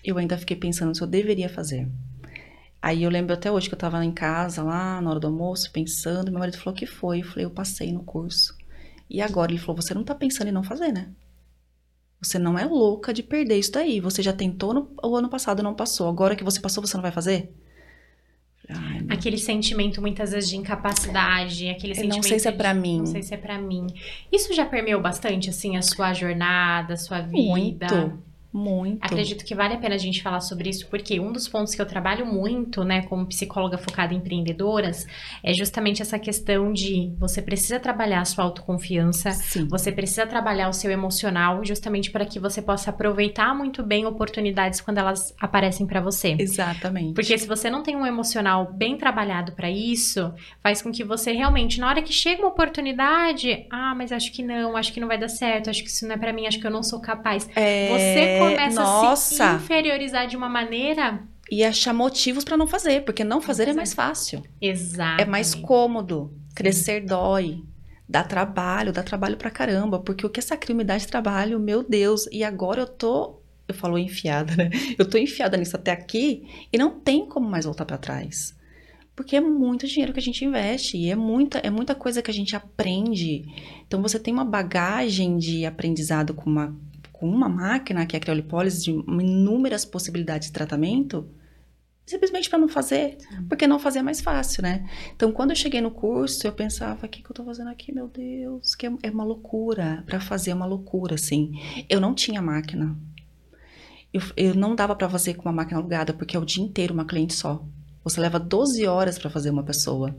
eu ainda fiquei pensando se eu deveria fazer. Aí eu lembro até hoje que eu tava em casa, lá na hora do almoço, pensando, meu marido falou que foi. Eu falei, eu passei no curso. E agora ele falou, você não tá pensando em não fazer, né? Você não é louca de perder isso daí. Você já tentou no o ano passado não passou. Agora que você passou, você não vai fazer? Ai, aquele sentimento muitas vezes de incapacidade, aquele eu sentimento não sei se é para mim. Não sei se é para mim. Isso já permeou bastante assim a sua jornada, a sua vida. Muito. Muito. Acredito que vale a pena a gente falar sobre isso, porque um dos pontos que eu trabalho muito, né, como psicóloga focada em empreendedoras, é justamente essa questão de você precisa trabalhar a sua autoconfiança, Sim. você precisa trabalhar o seu emocional, justamente para que você possa aproveitar muito bem oportunidades quando elas aparecem para você. Exatamente. Porque se você não tem um emocional bem trabalhado para isso, faz com que você realmente, na hora que chega uma oportunidade, ah, mas acho que não, acho que não vai dar certo, acho que isso não é para mim, acho que eu não sou capaz. É... Você começa nossa. a se inferiorizar de uma maneira. E achar motivos para não fazer, porque não fazer é mais fácil. Exato. É mais cômodo. Crescer Sim. dói. Dá trabalho, dá trabalho pra caramba. Porque o que essa crime dá de trabalho, meu Deus. E agora eu tô. Eu falo enfiada, né? Eu tô enfiada nisso até aqui e não tem como mais voltar para trás. Porque é muito dinheiro que a gente investe e é muita, é muita coisa que a gente aprende. Então você tem uma bagagem de aprendizado com uma com uma máquina, que é a criolipólise, de inúmeras possibilidades de tratamento, simplesmente para não fazer, porque não fazer é mais fácil, né? Então, quando eu cheguei no curso, eu pensava, o que, que eu tô fazendo aqui, meu Deus, que é, é uma loucura, para fazer é uma loucura, assim. Eu não tinha máquina. Eu, eu não dava para fazer com uma máquina alugada, porque é o dia inteiro uma cliente só. Você leva 12 horas para fazer uma pessoa.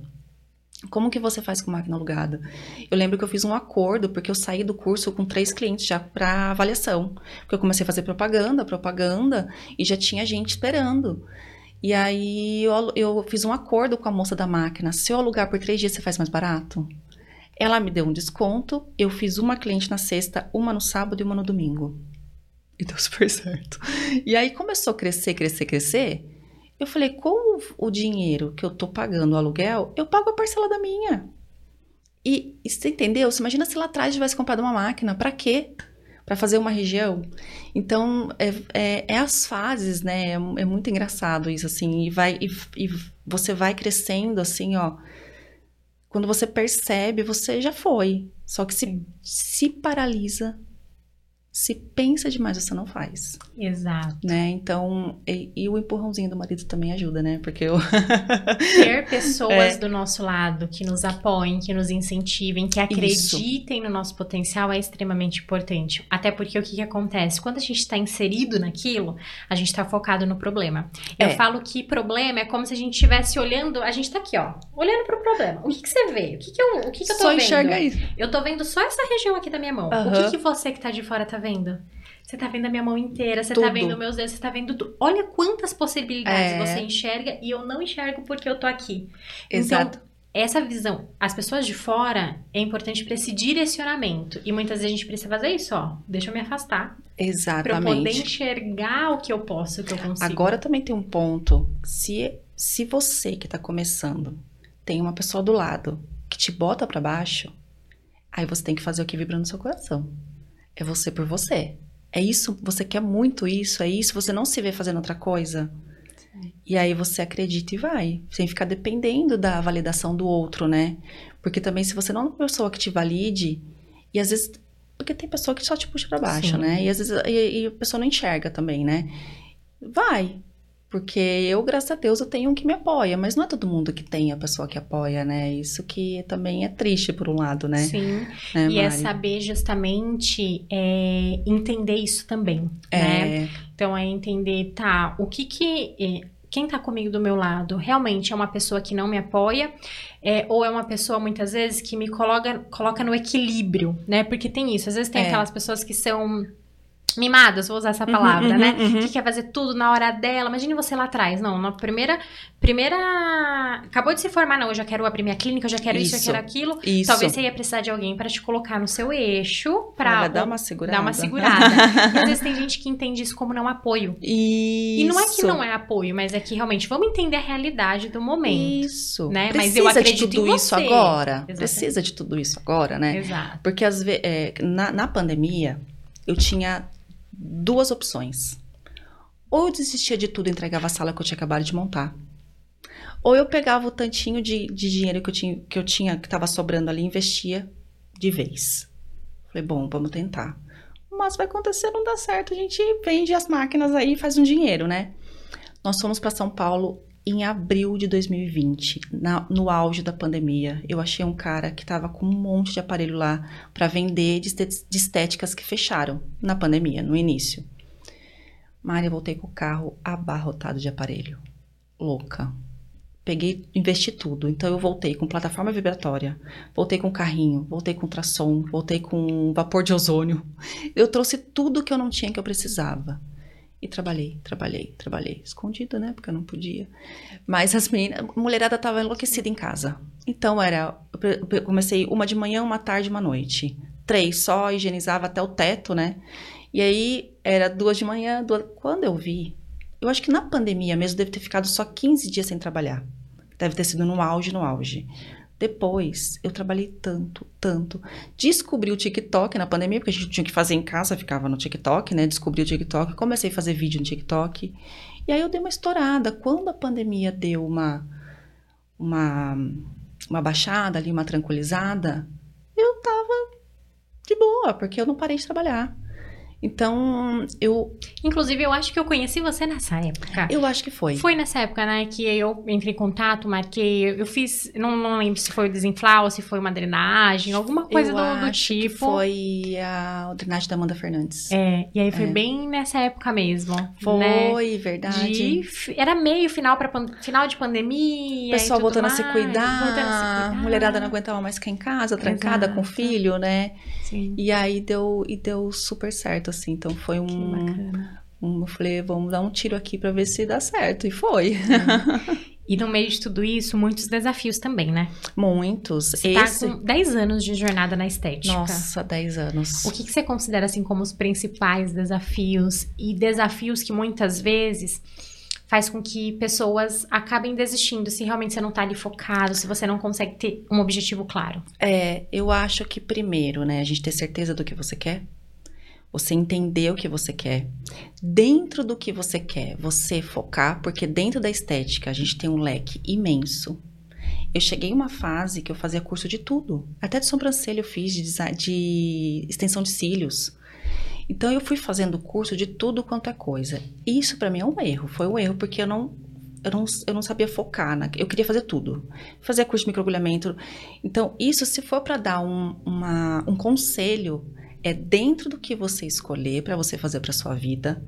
Como que você faz com máquina alugada? Eu lembro que eu fiz um acordo, porque eu saí do curso com três clientes já para avaliação. Porque eu comecei a fazer propaganda, propaganda, e já tinha gente esperando. E aí eu, eu fiz um acordo com a moça da máquina. Se eu alugar por três dias, você faz mais barato? Ela me deu um desconto. Eu fiz uma cliente na sexta, uma no sábado e uma no domingo. E deu super certo. E aí começou a crescer, crescer, crescer. Eu falei, com o dinheiro que eu tô pagando o aluguel, eu pago a parcela da minha. E, você entendeu? Você imagina se lá atrás tivesse comprado uma máquina, para quê? Para fazer uma região. Então, é, é, é, as fases, né? É, é, muito engraçado isso, assim. E, vai, e, e você vai crescendo, assim, ó quando você percebe, você já foi. Só que se, se paralisa se pensa demais, você não faz. Exato. Né? Então, e, e o empurrãozinho do marido também ajuda, né? Porque eu... [LAUGHS] Ter pessoas é. do nosso lado que nos apoiem, que nos incentivem, que acreditem Isso. no nosso potencial é extremamente importante. Até porque o que, que acontece? Quando a gente está inserido naquilo, a gente está focado no problema. Eu é. falo que problema é como se a gente estivesse olhando, a gente está aqui, ó, olhando para o problema. O que, que você vê? O que, que eu, o que, que eu tô só vendo? enxerga isso. Eu tô vendo só essa região aqui da minha mão. Uhum. O que, que você que tá de fora tá vendo? Você tá vendo a minha mão inteira, você tá tudo. tá vendo meus dedos, você tá vendo tudo. Olha quantas possibilidades é. você enxerga e eu não enxergo porque eu tô aqui. Então, Exato. Então, essa visão, as pessoas de fora é importante para esse direcionamento. E muitas vezes a gente precisa fazer isso, ó. Deixa eu me afastar. Exatamente. Pra eu poder enxergar o que eu posso, o que eu consigo. Agora também tem um ponto. Se, se você que tá começando tem uma pessoa do lado que te bota para baixo, aí você tem que fazer o que vibra no seu coração. É você por você. É isso, você quer muito isso, é isso, você não se vê fazendo outra coisa. Sim. E aí você acredita e vai, sem ficar dependendo da validação do outro, né? Porque também se você não é uma pessoa que te valide, e às vezes porque tem pessoa que só te puxa para baixo, Sim. né? E às vezes e, e a pessoa não enxerga também, né? Vai, porque eu, graças a Deus, eu tenho um que me apoia, mas não é todo mundo que tem a pessoa que apoia, né? Isso que também é triste por um lado, né? Sim. Né, e é saber justamente é, entender isso também, é. né? Então é entender, tá, o que que é, quem tá comigo do meu lado realmente é uma pessoa que não me apoia, é, ou é uma pessoa, muitas vezes, que me coloca, coloca no equilíbrio, né? Porque tem isso, às vezes tem é. aquelas pessoas que são mimadas, vou usar essa uhum, palavra, uhum, né? Uhum. Que quer fazer tudo na hora dela. Imagine você lá atrás. Não, na primeira. Primeira. Acabou de se formar, não. Eu já quero abrir minha clínica, eu já quero isso, isso eu quero aquilo. Isso. Talvez você ia precisar de alguém para te colocar no seu eixo. Pra dar uma segurada. Dar uma segurada. [LAUGHS] e às vezes tem gente que entende isso como não apoio. Isso. E não é que não é apoio, mas é que realmente vamos entender a realidade do momento. Isso. Né? Precisa mas eu acredito de tudo isso agora. Exatamente. Precisa de tudo isso agora, né? Exato. Porque às vezes, é, na, na pandemia, eu tinha duas opções. Ou eu desistia de tudo e entregava a sala que eu tinha acabado de montar. Ou eu pegava o tantinho de, de dinheiro que eu tinha, que eu tinha, que estava sobrando ali, investia de vez. Falei, bom, vamos tentar. Mas vai acontecer, não dá certo, a gente vende as máquinas aí e faz um dinheiro, né? Nós fomos para São Paulo em abril de 2020, na, no auge da pandemia, eu achei um cara que estava com um monte de aparelho lá para vender de, de, estéticas que fecharam na pandemia, no início. Mária, eu voltei com o carro abarrotado de aparelho. Louca. Peguei, investi tudo. Então eu voltei com plataforma vibratória, voltei com carrinho, voltei com ultrassom, voltei com vapor de ozônio. Eu trouxe tudo que eu não tinha que eu precisava. E trabalhei, trabalhei, trabalhei. Escondido, né? Porque eu não podia. Mas as meninas, a mulherada tava enlouquecida em casa. Então era. Eu comecei uma de manhã, uma tarde, uma noite. Três só, higienizava até o teto, né? E aí era duas de manhã, duas. Quando eu vi, eu acho que na pandemia mesmo deve ter ficado só 15 dias sem trabalhar. Deve ter sido no auge, no auge. Depois, eu trabalhei tanto, tanto. Descobri o TikTok na pandemia, porque a gente tinha que fazer em casa, ficava no TikTok, né? Descobri o TikTok, comecei a fazer vídeo no TikTok. E aí eu dei uma estourada. Quando a pandemia deu uma, uma, uma baixada ali, uma tranquilizada, eu tava de boa, porque eu não parei de trabalhar. Então, eu. Inclusive, eu acho que eu conheci você nessa época. Eu acho que foi. Foi nessa época, né? Que eu entrei em contato, marquei. Eu fiz. Não, não lembro se foi o desinflar ou se foi uma drenagem, alguma coisa eu do, do tipo. foi a, drenagem da Amanda Fernandes. É, e aí foi é. bem nessa época mesmo. Foi, né? verdade. De, era meio final, pra, final de pandemia. O pessoal voltando, mais, a se cuidar, voltando a se cuidar. Mulherada não aguentava mais ficar em casa, trancada Exato. com o filho, né? Sim. E aí deu, e deu super certo assim. Então foi um. Que bacana. Um, eu falei, vamos dar um tiro aqui para ver se dá certo. E foi. [LAUGHS] E no meio de tudo isso, muitos desafios também, né? Muitos. Você Esse... tá com 10 anos de jornada na estética. Nossa, 10 anos. O que, que você considera, assim, como os principais desafios? E desafios que muitas vezes faz com que pessoas acabem desistindo se realmente você não tá ali focado, se você não consegue ter um objetivo claro? É, eu acho que primeiro, né, a gente ter certeza do que você quer. Você entender o que você quer. Dentro do que você quer, você focar, porque dentro da estética a gente tem um leque imenso. Eu cheguei uma fase que eu fazia curso de tudo. Até de sobrancelha eu fiz, de, de extensão de cílios. Então eu fui fazendo curso de tudo quanto é coisa. Isso para mim é um erro. Foi um erro porque eu não eu não, eu não sabia focar, na, eu queria fazer tudo. Fazer curso de microagulhamento. Então, isso, se for para dar um, uma, um conselho, é dentro do que você escolher para você fazer para sua vida,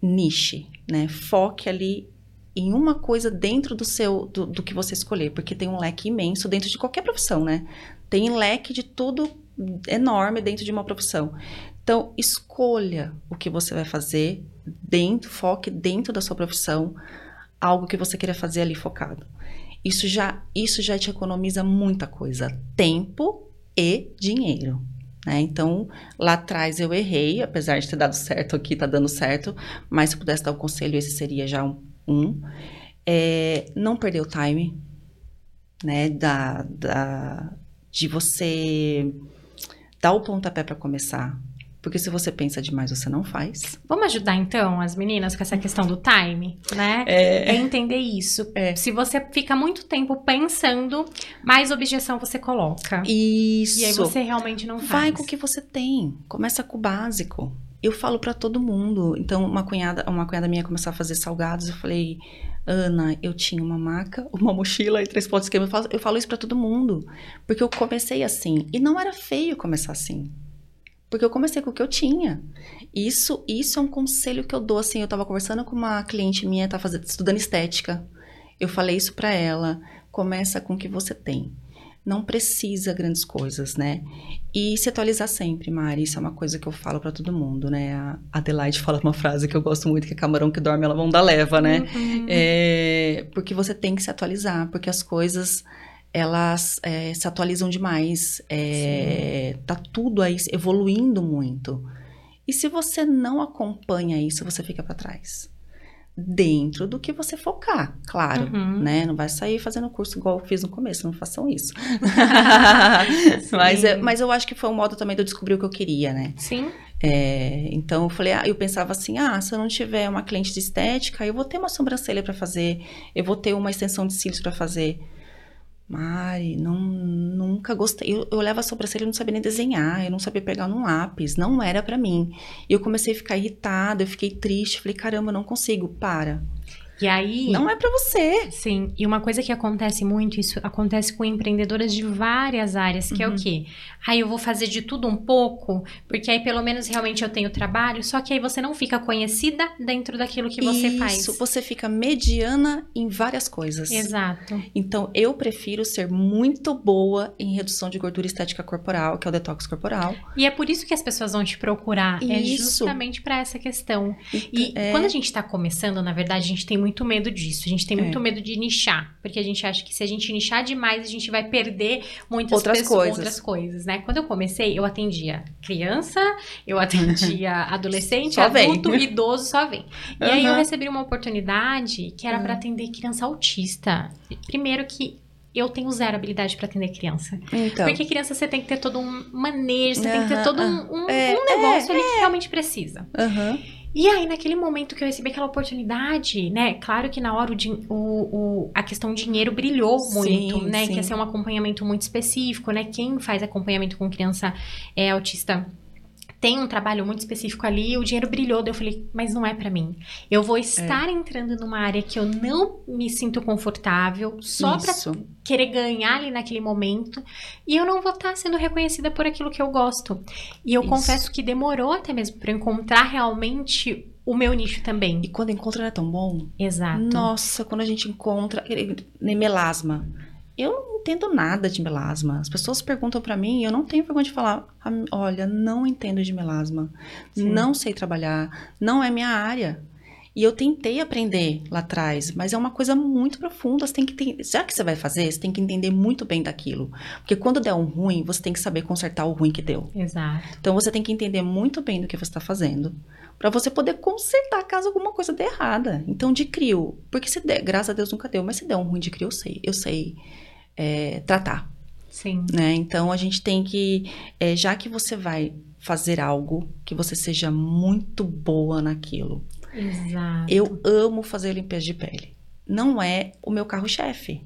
niche, né? Foque ali em uma coisa dentro do seu do, do, que você escolher, porque tem um leque imenso dentro de qualquer profissão, né? Tem leque de tudo enorme dentro de uma profissão. Então, escolha o que você vai fazer dentro, foque dentro da sua profissão, algo que você queira fazer ali focado. Isso já isso já te economiza muita coisa, tempo e dinheiro. Né? Então, lá atrás eu errei, apesar de ter dado certo aqui, tá dando certo, mas se pudesse dar um conselho, esse seria já um. um. É, não perder o time, né? Da, da, de você dar o pontapé para começar. Porque se você pensa demais, você não faz. Vamos ajudar então as meninas com essa questão do time, né? É, é entender isso. É. Se você fica muito tempo pensando, mais objeção você coloca. Isso. E aí você realmente não faz. Vai com o que você tem. Começa com o básico. Eu falo para todo mundo. Então, uma cunhada, uma cunhada minha começou a fazer salgados. Eu falei, Ana, eu tinha uma maca, [LAUGHS] uma mochila e três potes de esquema. Eu falo, eu falo isso para todo mundo. Porque eu comecei assim. E não era feio começar assim. Porque eu comecei com o que eu tinha. Isso, isso é um conselho que eu dou, assim, eu tava conversando com uma cliente minha, tá fazendo, estudando estética. Eu falei isso para ela, começa com o que você tem. Não precisa grandes coisas, né? E se atualizar sempre, Mari, isso é uma coisa que eu falo para todo mundo, né? A Adelaide fala uma frase que eu gosto muito, que é camarão que dorme, ela mão da leva, né? Uhum. É, porque você tem que se atualizar, porque as coisas elas é, se atualizam demais. É, tá tudo aí evoluindo muito. E se você não acompanha isso, você fica para trás. Dentro do que você focar, claro, uhum. né? Não vai sair fazendo curso igual eu fiz no começo, não façam isso. [LAUGHS] mas, é, mas eu acho que foi um modo também de eu descobrir o que eu queria, né? Sim. É, então eu falei, ah, eu pensava assim, ah, se eu não tiver uma cliente de estética, eu vou ter uma sobrancelha para fazer, eu vou ter uma extensão de cílios para fazer. Mari, não, nunca gostei. Eu, eu olhava a sobrancelha e não sabia nem desenhar, eu não sabia pegar num lápis, não era para mim. E eu comecei a ficar irritada, eu fiquei triste, falei, caramba, eu não consigo, para. E aí. Não é para você. Sim. E uma coisa que acontece muito, isso acontece com empreendedoras de várias áreas, que uhum. é o uhum. quê? Aí eu vou fazer de tudo um pouco, porque aí pelo menos realmente eu tenho trabalho, só que aí você não fica conhecida dentro daquilo que você isso, faz. Isso, você fica mediana em várias coisas. Exato. Então eu prefiro ser muito boa em redução de gordura estética corporal, que é o detox corporal. E é por isso que as pessoas vão te procurar. É isso. É justamente para essa questão. E é... quando a gente tá começando, na verdade, a gente tem muito medo disso. A gente tem muito é. medo de nichar, porque a gente acha que se a gente nichar demais, a gente vai perder muitas outras pessoas, coisas. outras coisas, né? Quando eu comecei, eu atendia criança, eu [LAUGHS] atendia adolescente, só adulto, vem. idoso, só vem. E uhum. aí eu recebi uma oportunidade que era uhum. para atender criança autista. Primeiro que eu tenho zero habilidade para atender criança. Então. Porque criança você tem que ter todo um manejo, você tem que ter todo um, um, é, um negócio é, ali é. que realmente precisa. Uhum. E aí, naquele momento que eu recebi aquela oportunidade, né? Claro que na hora o, o, a questão dinheiro brilhou muito, sim, né? Sim. Que ia ser um acompanhamento muito específico, né? Quem faz acompanhamento com criança é autista tem um trabalho muito específico ali, o dinheiro brilhou, daí eu falei, mas não é para mim. Eu vou estar é. entrando numa área que eu não me sinto confortável, só para querer ganhar ali naquele momento, e eu não vou estar sendo reconhecida por aquilo que eu gosto. E eu Isso. confesso que demorou até mesmo para encontrar realmente o meu nicho também. E quando encontra não é tão bom? Exato. Nossa, quando a gente encontra melasma. Eu não entendo nada de melasma. As pessoas perguntam para mim e eu não tenho vergonha de falar: ah, olha, não entendo de melasma. Sim. Não sei trabalhar. Não é minha área. E eu tentei aprender lá atrás, mas é uma coisa muito profunda. Você tem que ter, já que você vai fazer, você tem que entender muito bem daquilo. Porque quando der um ruim, você tem que saber consertar o ruim que deu. Exato. Então você tem que entender muito bem do que você está fazendo para você poder consertar caso alguma coisa dê errada. Então de crio, porque se der, graças a Deus nunca deu, mas se der um ruim de crio, eu sei, eu sei é, tratar. Sim. Né? Então a gente tem que, é, já que você vai fazer algo, que você seja muito boa naquilo. Exato. Eu amo fazer limpeza de pele. Não é o meu carro-chefe.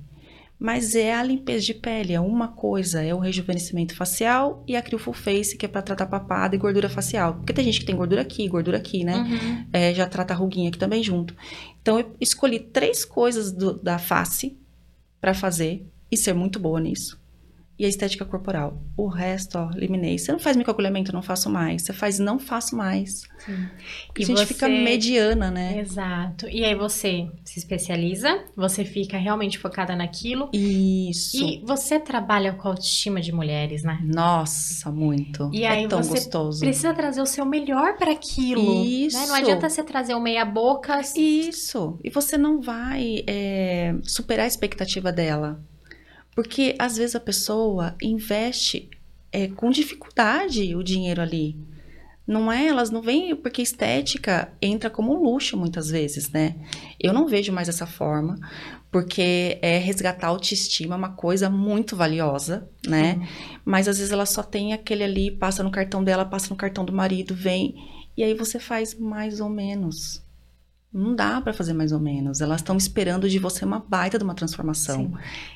mas é a limpeza de pele, é uma coisa, é o rejuvenescimento facial e a Crio Full Face, que é para tratar papada e gordura facial. Porque tem gente que tem gordura aqui, gordura aqui, né? Uhum. É, já trata a ruguinha aqui também junto. Então, eu escolhi três coisas do, da face para fazer e ser muito boa nisso e a estética corporal. O resto, ó, eliminei. Você não faz microagulhamento, não faço mais. Você faz não faço mais. Sim. E a gente você... fica mediana, né? Exato. E aí você se especializa, você fica realmente focada naquilo. Isso. E você trabalha com a autoestima de mulheres, né? Nossa, muito. E é aí tão você gostoso. precisa trazer o seu melhor para aquilo. Isso. Né? Não adianta você trazer o meia boca. Isso. E você não vai é, superar a expectativa dela. Porque às vezes a pessoa investe é, com dificuldade o dinheiro ali. Não é, elas não vêm porque estética entra como luxo muitas vezes, né? Eu não vejo mais dessa forma, porque é resgatar a autoestima, uma coisa muito valiosa, né? Uhum. Mas às vezes ela só tem aquele ali, passa no cartão dela, passa no cartão do marido, vem, e aí você faz mais ou menos. Não dá para fazer mais ou menos. Elas estão esperando de você uma baita de uma transformação. Sim.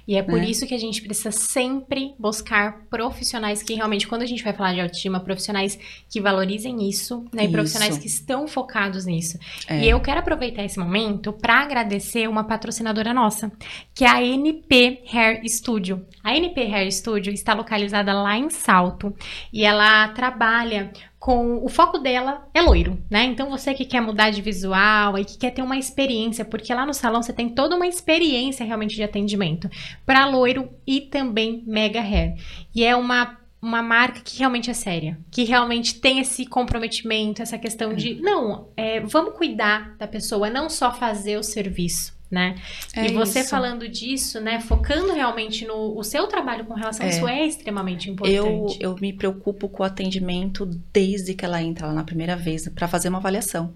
E é né? por isso que a gente precisa sempre buscar profissionais que realmente, quando a gente vai falar de autoestima, profissionais que valorizem isso, né? Isso. E profissionais que estão focados nisso. É. E eu quero aproveitar esse momento para agradecer uma patrocinadora nossa, que é a NP Hair Studio. A NP Hair Studio está localizada lá em Salto e ela trabalha com o foco dela é loiro, né? Então você que quer mudar de visual e que quer ter uma experiência, porque lá no salão você tem toda uma experiência realmente de atendimento para loiro e também mega hair. E é uma uma marca que realmente é séria, que realmente tem esse comprometimento, essa questão de não, é, vamos cuidar da pessoa, não só fazer o serviço né? É e você isso. falando disso, né, focando realmente no o seu trabalho com relação é. a isso é extremamente importante. Eu, eu me preocupo com o atendimento desde que ela entra lá na primeira vez para fazer uma avaliação.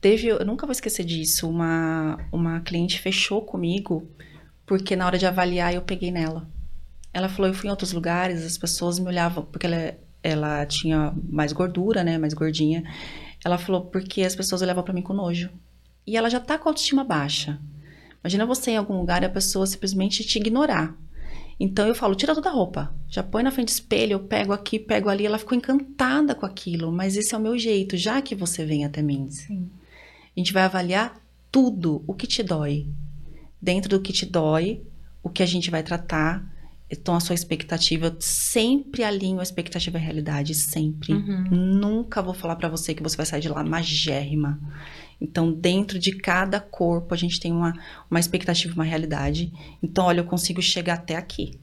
Teve, eu nunca vou esquecer disso, uma uma cliente fechou comigo porque na hora de avaliar eu peguei nela. Ela falou, eu fui em outros lugares, as pessoas me olhavam porque ela ela tinha mais gordura, né, mais gordinha. Ela falou porque as pessoas olhavam para mim com nojo e ela já tá com a autoestima baixa. Imagina você em algum lugar e a pessoa simplesmente te ignorar. Então eu falo, tira toda a roupa, já põe na frente do espelho, eu pego aqui, pego ali. Ela ficou encantada com aquilo, mas esse é o meu jeito, já que você vem até mim. Sim. A gente vai avaliar tudo, o que te dói. Dentro do que te dói, o que a gente vai tratar. Então, a sua expectativa, eu sempre alinho a expectativa e a realidade, sempre. Uhum. Nunca vou falar para você que você vai sair de lá magérrima. Então, dentro de cada corpo, a gente tem uma, uma expectativa, uma realidade. Então, olha, eu consigo chegar até aqui.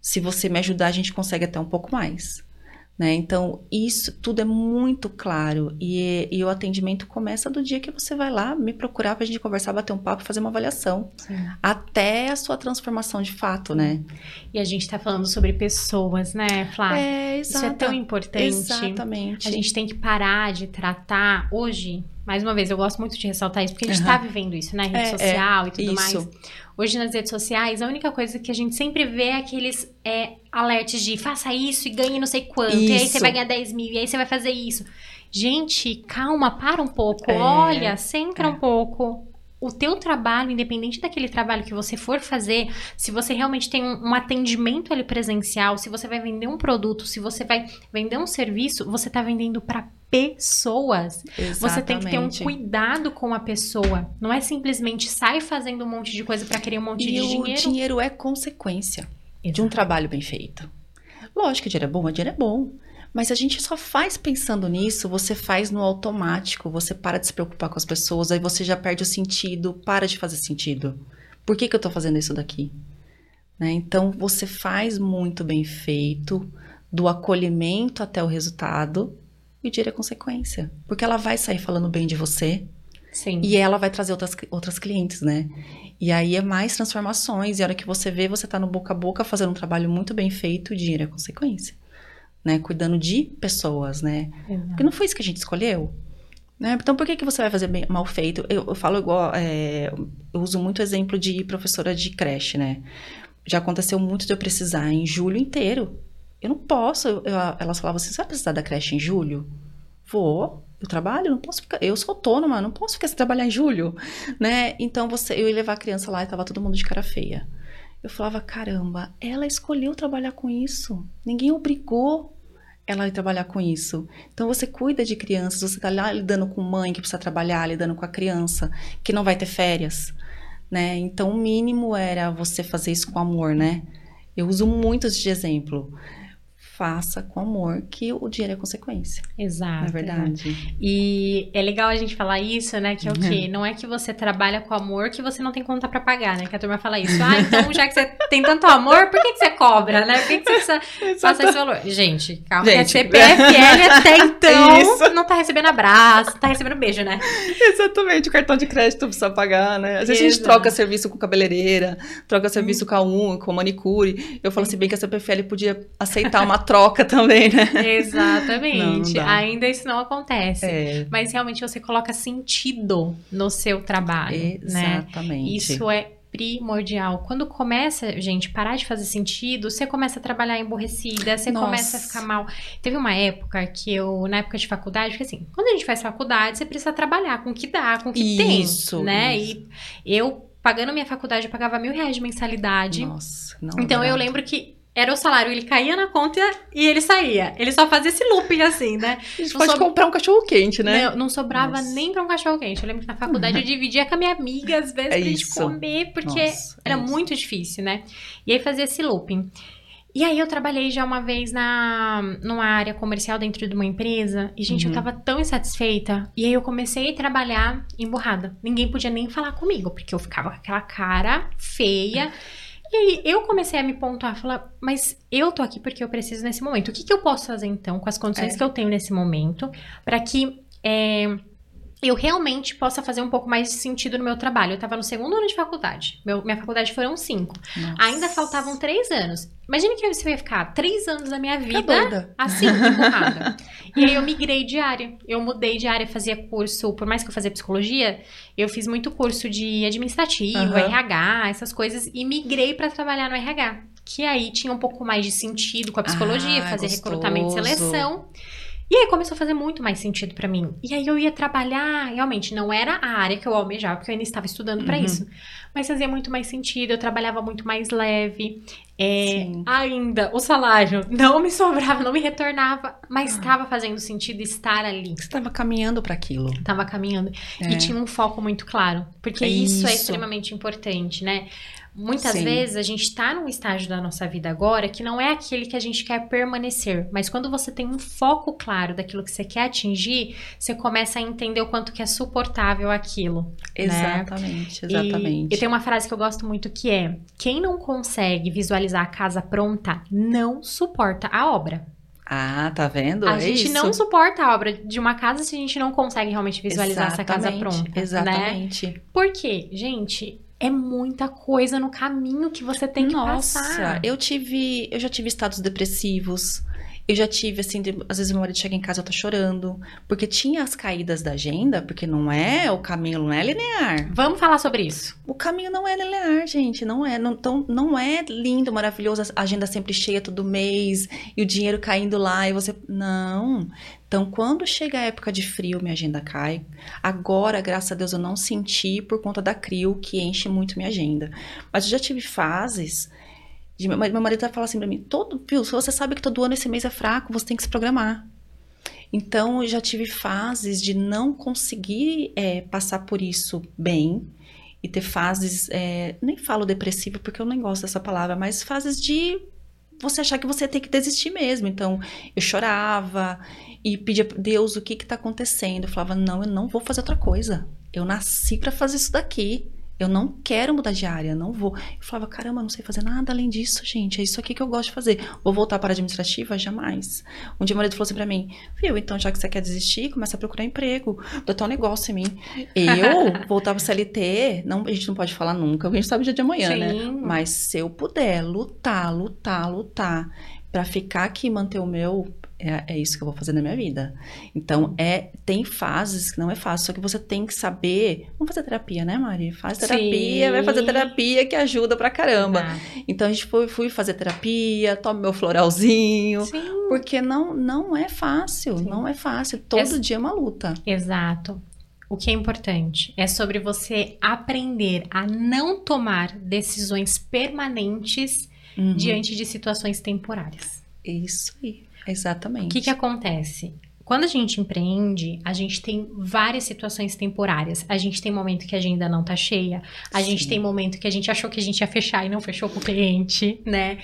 Se você me ajudar, a gente consegue até um pouco mais. Né? Então, isso tudo é muito claro. E, e, o atendimento começa do dia que você vai lá me procurar para a gente conversar, bater um papo, fazer uma avaliação. Sim. Até a sua transformação de fato, né? E a gente está falando sobre pessoas, né, Flávia? É. Isso é tão importante. Exatamente. A gente tem que parar de tratar hoje mais uma vez, eu gosto muito de ressaltar isso, porque a gente está uhum. vivendo isso, né? Rede é, social é, e tudo isso. mais. Hoje nas redes sociais, a única coisa que a gente sempre vê é aqueles é, alertes de faça isso e ganhe não sei quanto. Isso. E aí você vai ganhar 10 mil, e aí você vai fazer isso. Gente, calma, para um pouco. É, Olha, centra um é. pouco o teu trabalho, independente daquele trabalho que você for fazer, se você realmente tem um, um, atendimento ali presencial, se você vai vender um produto, se você vai vender um serviço, você está vendendo para pessoas. Exatamente. Você tem que ter um cuidado com a pessoa. Não é simplesmente sai fazendo um monte de coisa para querer um monte e de o dinheiro. O dinheiro é consequência Exato. de um trabalho bem feito. Lógico que dinheiro é bom, mas dinheiro é bom. Mas a gente só faz pensando nisso, você faz no automático, você para de se preocupar com as pessoas, aí você já perde o sentido, para de fazer sentido. Por que, que eu tô fazendo isso daqui? Né? Então, você faz muito bem feito, do acolhimento até o resultado, e o dinheiro é consequência. Porque ela vai sair falando bem de você, Sim. E ela vai trazer outras, outras clientes, né? E aí é mais transformações. E a hora que você vê, você tá no boca a boca fazendo um trabalho muito bem feito, o dinheiro é consequência né? Cuidando de pessoas, né? Exato. Porque não foi isso que a gente escolheu. Né? Então, por que, que você vai fazer bem, mal feito? Eu, eu falo igual, é, eu uso muito o exemplo de professora de creche, né? Já aconteceu muito de eu precisar em julho inteiro. Eu não posso. Eu, elas falavam assim: você vai precisar da creche em julho? Vou. Eu trabalho, não posso ficar. Eu sou autônoma, não posso ficar sem trabalhar em julho, né? Então você, eu ia levar a criança lá e tava todo mundo de cara feia. Eu falava, caramba, ela escolheu trabalhar com isso. Ninguém obrigou ela a trabalhar com isso. Então você cuida de crianças, você está lá lidando com mãe que precisa trabalhar, lidando com a criança que não vai ter férias, né? Então o mínimo era você fazer isso com amor, né? Eu uso muito de exemplo faça com amor, que o dinheiro é consequência. Exato. Não é verdade. E é legal a gente falar isso, né? Que é o quê? [LAUGHS] Não é que você trabalha com amor que você não tem conta para pagar, né? Que a turma fala isso. Ah, então já que você tem tanto amor, por que, que você cobra, né? Por que, que você passa esse valor? Gente, calma, gente, a CPFL [LAUGHS] até então isso. não tá recebendo abraço, tá recebendo beijo, né? Exatamente, o cartão de crédito precisa pagar, né? Às vezes Exato. a gente troca serviço com cabeleireira, troca serviço hum. com a unha, com manicure. Eu falo assim, bem que a CPFL podia aceitar uma troca também, né? Exatamente. Não, não Ainda isso não acontece. É. Mas realmente você coloca sentido no seu trabalho. Né? Exatamente. Né? Isso é primordial. Quando começa, gente, parar de fazer sentido, você começa a trabalhar emborrecida, você Nossa. começa a ficar mal. Teve uma época que eu, na época de faculdade, porque assim, quando a gente faz faculdade, você precisa trabalhar com o que dá, com o que isso, tem, né? Isso. E eu, pagando minha faculdade, eu pagava mil reais de mensalidade. Nossa, não Então, eu lembro que era o salário, ele caía na conta e ele saía. Ele só fazia esse looping assim, né? [LAUGHS] A gente não pode so... comprar um cachorro quente, né? Não, não sobrava Nossa. nem pra um cachorro quente. Eu lembro que na faculdade eu [LAUGHS] dividia com a minha amiga, às vezes, é pra gente comer, porque Nossa, era é muito difícil, né? E aí fazia esse looping. E aí eu trabalhei já uma vez na numa área comercial dentro de uma empresa e gente, uhum. eu tava tão insatisfeita. E aí eu comecei a trabalhar emburrada. Ninguém podia nem falar comigo, porque eu ficava com aquela cara feia. E aí eu comecei a me pontuar, falar, mas eu tô aqui porque eu preciso nesse momento. O que, que eu posso fazer então com as condições é. que eu tenho nesse momento para que é, eu realmente possa fazer um pouco mais de sentido no meu trabalho. Eu estava no segundo ano de faculdade. Meu, minha faculdade foram cinco. Nossa. Ainda faltavam três anos. Imagina que você ia ficar três anos da minha vida assim, empurrada. e aí eu migrei de área. Eu mudei de área, fazia curso, por mais que eu fazia psicologia, eu fiz muito curso de administrativo, uhum. RH, essas coisas, e migrei para trabalhar no RH. Que aí tinha um pouco mais de sentido com a psicologia, ah, fazer gostoso. recrutamento e seleção. E aí começou a fazer muito mais sentido para mim. E aí eu ia trabalhar, realmente não era a área que eu almejava, porque eu ainda estava estudando para uhum. isso. Mas fazia muito mais sentido, eu trabalhava muito mais leve. É, ainda o salário não me [LAUGHS] sobrava, não me retornava, mas estava ah. fazendo sentido estar ali. Você estava caminhando para aquilo. Estava caminhando. É. E tinha um foco muito claro. Porque é isso, isso é extremamente importante, né? Muitas Sim. vezes a gente está num estágio da nossa vida agora que não é aquele que a gente quer permanecer, mas quando você tem um foco claro daquilo que você quer atingir, você começa a entender o quanto que é suportável aquilo. Exatamente, né? exatamente. E, e tem uma frase que eu gosto muito que é: quem não consegue visualizar a casa pronta não suporta a obra. Ah, tá vendo? A é gente isso. não suporta a obra de uma casa se a gente não consegue realmente visualizar exatamente, essa casa pronta. Né? Exatamente. Né? Por quê? Gente, é muita coisa no caminho que você tem que Nossa, passar. eu tive, eu já tive estados depressivos. Eu já tive, assim, de, às vezes meu marido chega em casa e tá chorando. Porque tinha as caídas da agenda, porque não é, o caminho não é linear. Vamos falar sobre isso. O caminho não é linear, gente. Não é. Não, tão, não é lindo, maravilhoso, a agenda sempre cheia todo mês, e o dinheiro caindo lá, e você. Não. Então, quando chega a época de frio, minha agenda cai. Agora, graças a Deus, eu não senti por conta da CRIO, que enche muito minha agenda. Mas eu já tive fases. De, meu, meu marido fala assim pra mim: todo, viu, se você sabe que todo ano esse mês é fraco, você tem que se programar. Então, eu já tive fases de não conseguir é, passar por isso bem e ter fases, é, nem falo depressiva porque eu nem gosto dessa palavra, mas fases de você achar que você tem que desistir mesmo. Então, eu chorava e pedia Deus o que que tá acontecendo. Eu falava, não, eu não vou fazer outra coisa. Eu nasci para fazer isso daqui. Eu não quero mudar de área, não vou. Eu falava, caramba, não sei fazer nada além disso, gente. É isso aqui que eu gosto de fazer. Vou voltar para a administrativa? Jamais. Um dia o marido falou assim pra mim, viu, então já que você quer desistir, começa a procurar emprego. Botar um negócio em mim. Eu [LAUGHS] voltar para CLT, não, a gente não pode falar nunca, porque a gente sabe o dia de amanhã, né? Sim. né? Mas se eu puder lutar, lutar, lutar para ficar aqui e manter o meu, é, é, isso que eu vou fazer na minha vida. Então, é tem fases que não é fácil, só que você tem que saber. Vamos fazer terapia, né, Mari? Faz terapia, Sim. vai fazer terapia que ajuda pra caramba. Ah. Então, a gente foi, fui fazer terapia, tome meu floralzinho. Sim. Porque não, não é fácil, Sim. não é fácil. Todo dia é uma luta. Exato o que é importante é sobre você aprender a não tomar decisões permanentes uhum. diante de situações temporárias. Isso aí, exatamente. O que, que acontece? Quando a gente empreende, a gente tem várias situações temporárias. A gente tem momento que a agenda não tá cheia, a Sim. gente tem momento que a gente achou que a gente ia fechar e não fechou com o cliente, né?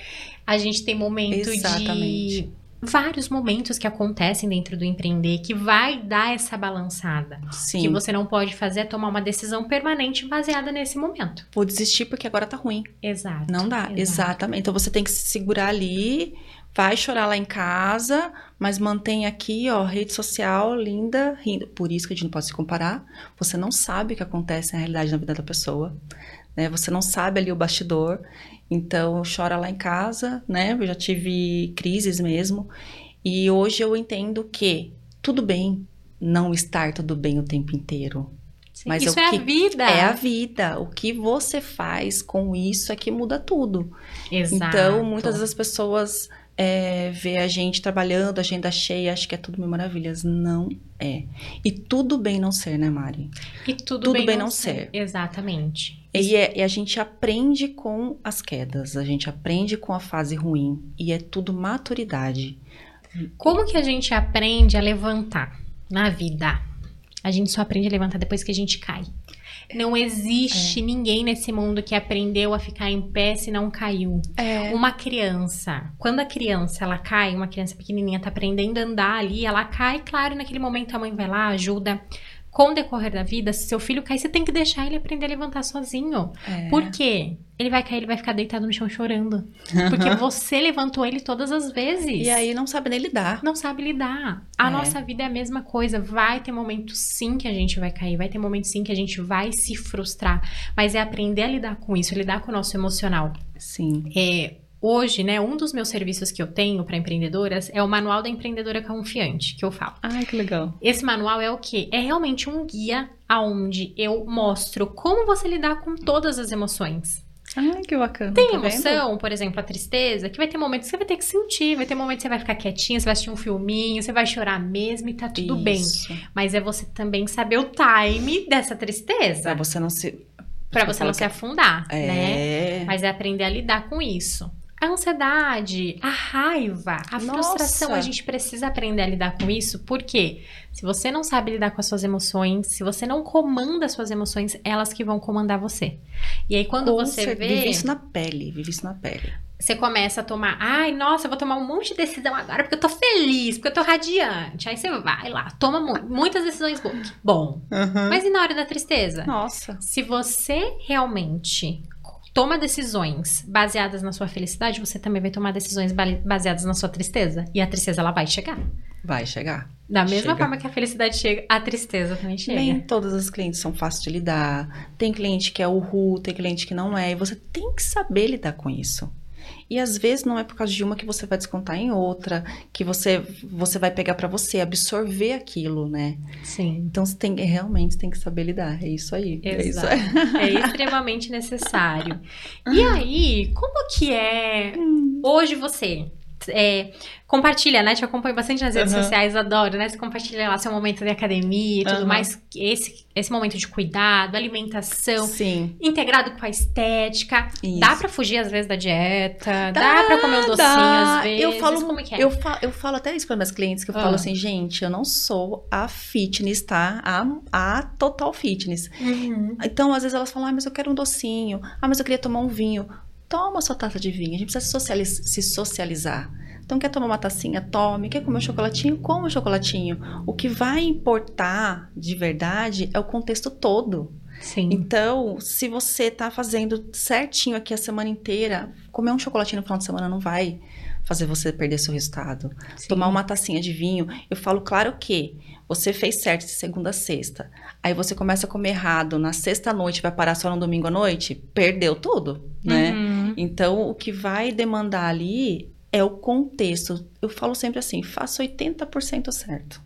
A gente tem momento Exatamente. de vários momentos que acontecem dentro do empreender que vai dar essa balançada. Sim. Que você não pode fazer é tomar uma decisão permanente baseada nesse momento. Vou desistir porque agora tá ruim. Exato. Não dá, exato. exatamente. Então você tem que se segurar ali, vai chorar lá em casa, mas mantém aqui, ó, rede social linda, rindo. Por isso que a gente não pode se comparar. Você não sabe o que acontece na realidade na vida da pessoa. Né? Você não sabe ali o bastidor. Então, chora lá em casa, né? Eu já tive crises mesmo. E hoje eu entendo que tudo bem não estar tudo bem o tempo inteiro. Sim, mas isso é, é a vida. É a vida. O que você faz com isso é que muda tudo. Exato. Então, muitas das pessoas é, vê a gente trabalhando, agenda cheia, acho que é tudo mil maravilhas. Não é. E tudo bem não ser, né, Mari? E tudo, tudo bem, bem, não, ser. ser. Exatamente. E, é, e, a gente aprende com as quedas, a gente aprende com a fase ruim. E é tudo maturidade. Como que a gente aprende a levantar na vida? A gente só aprende a levantar depois que a gente cai. Não existe é. ninguém nesse mundo que aprendeu a ficar em pé se não caiu. É. Uma criança, quando a criança ela cai, uma criança pequenininha tá aprendendo a andar ali, ela cai, claro, naquele momento a mãe vai lá, ajuda com o decorrer da vida, se seu filho cair, você tem que deixar ele aprender a levantar sozinho. É. Por quê? Ele vai cair, ele vai ficar deitado no chão chorando. Porque você levantou ele todas as vezes. E aí não sabe nem lidar. Não sabe lidar. A é. nossa vida é a mesma coisa. Vai ter momentos sim que a gente vai cair, vai ter momentos sim que a gente vai se frustrar. Mas é aprender a lidar com isso, lidar com o nosso emocional. Sim. É, Hoje, né, um dos meus serviços que eu tenho para empreendedoras é o Manual da Empreendedora Confiante, que eu falo. Ai, que legal. Esse manual é o quê? É realmente um guia aonde eu mostro como você lidar com todas as emoções. Ai, que bacana. Tem tá emoção, vendo? por exemplo, a tristeza, que vai ter momentos que você vai ter que sentir, vai ter momentos que você vai ficar quietinha, você vai assistir um filminho, você vai chorar mesmo e tá tudo Isso. bem. Mas é você também saber o time dessa tristeza. Pra você não se. Pra você não se afundar, é... né? Mas é aprender a lidar com isso. A ansiedade, a raiva, a Nossa. frustração, a gente precisa aprender a lidar com isso, porque se você não sabe lidar com as suas emoções, se você não comanda as suas emoções, elas que vão comandar você. E aí quando com você vê, vive isso na pele, vive isso na pele. Você começa a tomar, ai, nossa, eu vou tomar um monte de decisão agora porque eu tô feliz, porque eu tô radiante. Aí você vai lá, toma mu muitas decisões boas. Bom. Uhum. Mas e na hora da tristeza? Nossa. Se você realmente toma decisões baseadas na sua felicidade, você também vai tomar decisões baseadas na sua tristeza. E a tristeza, ela vai chegar. Vai chegar. Da mesma chega. forma que a felicidade chega, a tristeza também chega. Nem todas as clientes são fáceis de lidar. Tem cliente que é o ru, tem cliente que não é. E você tem que saber lidar com isso. E às vezes não é por causa de uma que você vai descontar em outra, que você você vai pegar para você, absorver aquilo, né? Sim. Então você tem realmente tem que saber lidar. É isso aí. Exato. É, isso aí. é extremamente necessário. E aí, como que é hum. hoje você? É, compartilha, né? Te acompanho bastante nas redes uhum. sociais, adoro, né? Você compartilha lá seu momento de academia e tudo uhum. mais. Esse, esse momento de cuidado, alimentação. Sim. Integrado com a estética. Isso. Dá pra fugir, às vezes, da dieta? Dá, dá pra comer um docinho, dá. às vezes? Eu falo, como é que é? Eu falo, eu falo até isso para meus clientes, que eu uhum. falo assim, gente, eu não sou a fitness, tá? A, a total fitness. Uhum. Então, às vezes elas falam, ah, mas eu quero um docinho. Ah, mas eu queria tomar um vinho. Toma sua taça de vinho. A gente precisa se socializar. Então, quer tomar uma tacinha? Tome. Quer comer um chocolatinho? Coma um chocolatinho. O que vai importar de verdade é o contexto todo. Sim. Então, se você está fazendo certinho aqui a semana inteira, comer um chocolatinho no final de semana não vai fazer você perder seu resultado. Sim. Tomar uma tacinha de vinho, eu falo claro que você fez certo de segunda a sexta. Aí você começa a comer errado na sexta noite, vai parar só no domingo à noite, perdeu tudo, né? Uhum. Então, o que vai demandar ali é o contexto. Eu falo sempre assim: faça 80% certo.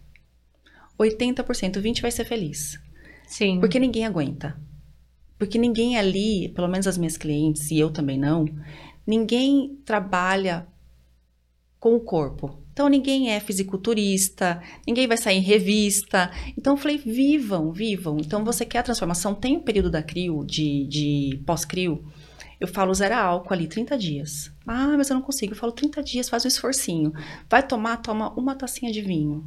80%, 20% vai ser feliz. Sim. Porque ninguém aguenta. Porque ninguém ali, pelo menos as minhas clientes, e eu também não, ninguém trabalha com o corpo. Então ninguém é fisiculturista, ninguém vai sair em revista. Então eu falei, vivam, vivam. Então você quer a transformação, tem um período da CRIO, de, de pós-CRIO, eu falo zero álcool ali, 30 dias. Ah, mas eu não consigo. Eu falo 30 dias, faz um esforcinho. Vai tomar, toma uma tacinha de vinho.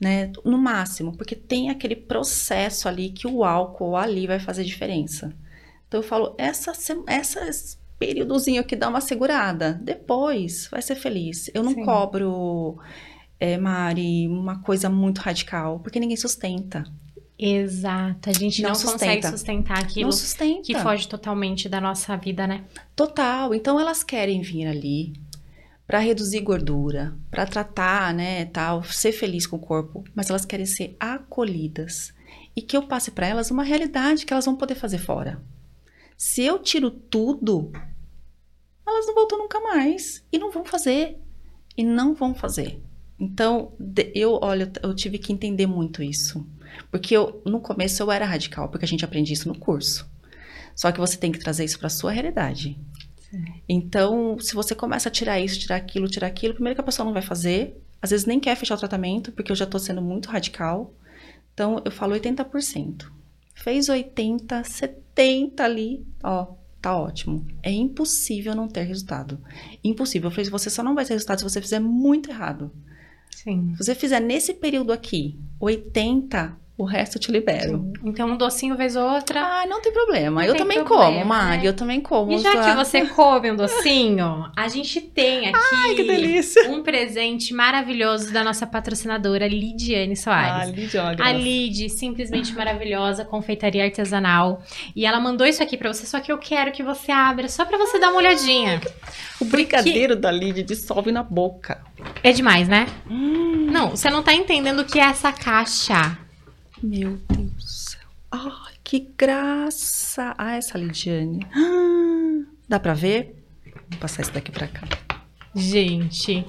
Né, no máximo, porque tem aquele processo ali que o álcool ali vai fazer diferença. Então eu falo, essa, essa períodozinho que dá uma segurada. Depois vai ser feliz. Eu não Sim. cobro, é, Mari, uma coisa muito radical, porque ninguém sustenta. Exato, a gente não, não consegue sustentar aquilo sustenta. que foge totalmente da nossa vida, né? Total. Então elas querem vir ali para reduzir gordura, para tratar, né, tal, ser feliz com o corpo, mas elas querem ser acolhidas e que eu passe para elas uma realidade que elas vão poder fazer fora. Se eu tiro tudo, elas não voltam nunca mais e não vão fazer e não vão fazer. Então, eu, olha, eu tive que entender muito isso. Porque eu, no começo eu era radical, porque a gente aprende isso no curso. Só que você tem que trazer isso para sua realidade. Sim. Então, se você começa a tirar isso, tirar aquilo, tirar aquilo, primeiro que a pessoa não vai fazer, às vezes nem quer fechar o tratamento, porque eu já estou sendo muito radical. Então, eu falo 80%. Fez 80, 70 ali, ó, tá ótimo. É impossível não ter resultado. Impossível. Eu falei, você só não vai ter resultado se você fizer muito errado. Sim. Se você fizer nesse período aqui, 80, o resto eu te libero. Sim. Então, um docinho vez outra. Ah, não tem problema. Não eu tem também problema, como, Mari. Né? Eu também como. E já que você come um docinho, a gente tem aqui Ai, um presente maravilhoso da nossa patrocinadora, Lidiane Soares. Ah, Lidiane. A Lid, simplesmente maravilhosa, confeitaria artesanal. E ela mandou isso aqui para você, só que eu quero que você abra, só para você dar uma olhadinha. O brigadeiro da Lid dissolve na boca. É demais, né? Hum. Não, você não tá entendendo o que é essa caixa. Meu Deus do céu. Ai, que graça. Ah, essa Lidiane. Ah, dá pra ver? Vou passar isso daqui pra cá. Gente,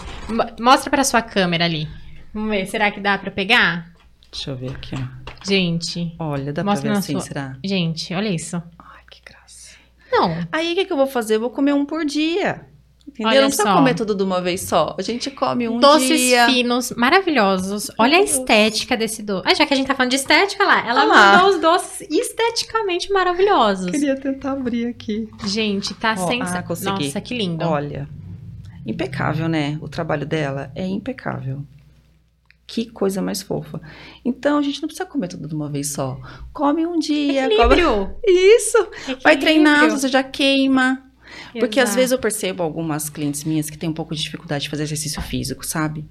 mostra pra sua câmera ali. Vamos ver, será que dá pra pegar? Deixa eu ver aqui, ó. Gente. Olha, dá mostra pra ver assim, sua... será? Gente, olha isso. Ai, que graça. Não. Aí, o que, que eu vou fazer? Eu vou comer um por dia. Entendeu? Olha não precisa só. comer tudo de uma vez só. A gente come um Doces dia. Doces finos, maravilhosos. Olha a estética desse doce. Ah, já que a gente tá falando de estética lá, ela ah mandou os doces esteticamente maravilhosos. Queria tentar abrir aqui. Gente, tá oh, sensacional. Ah, Nossa, que lindo. Olha, impecável, né? O trabalho dela é impecável. Que coisa mais fofa. Então, a gente não precisa comer tudo de uma vez só. Come um dia. Equilíbrio. Come... [LAUGHS] Isso. Equilíbrio. Vai treinando, você já queima. Porque Exato. às vezes eu percebo algumas clientes minhas que têm um pouco de dificuldade de fazer exercício físico, sabe?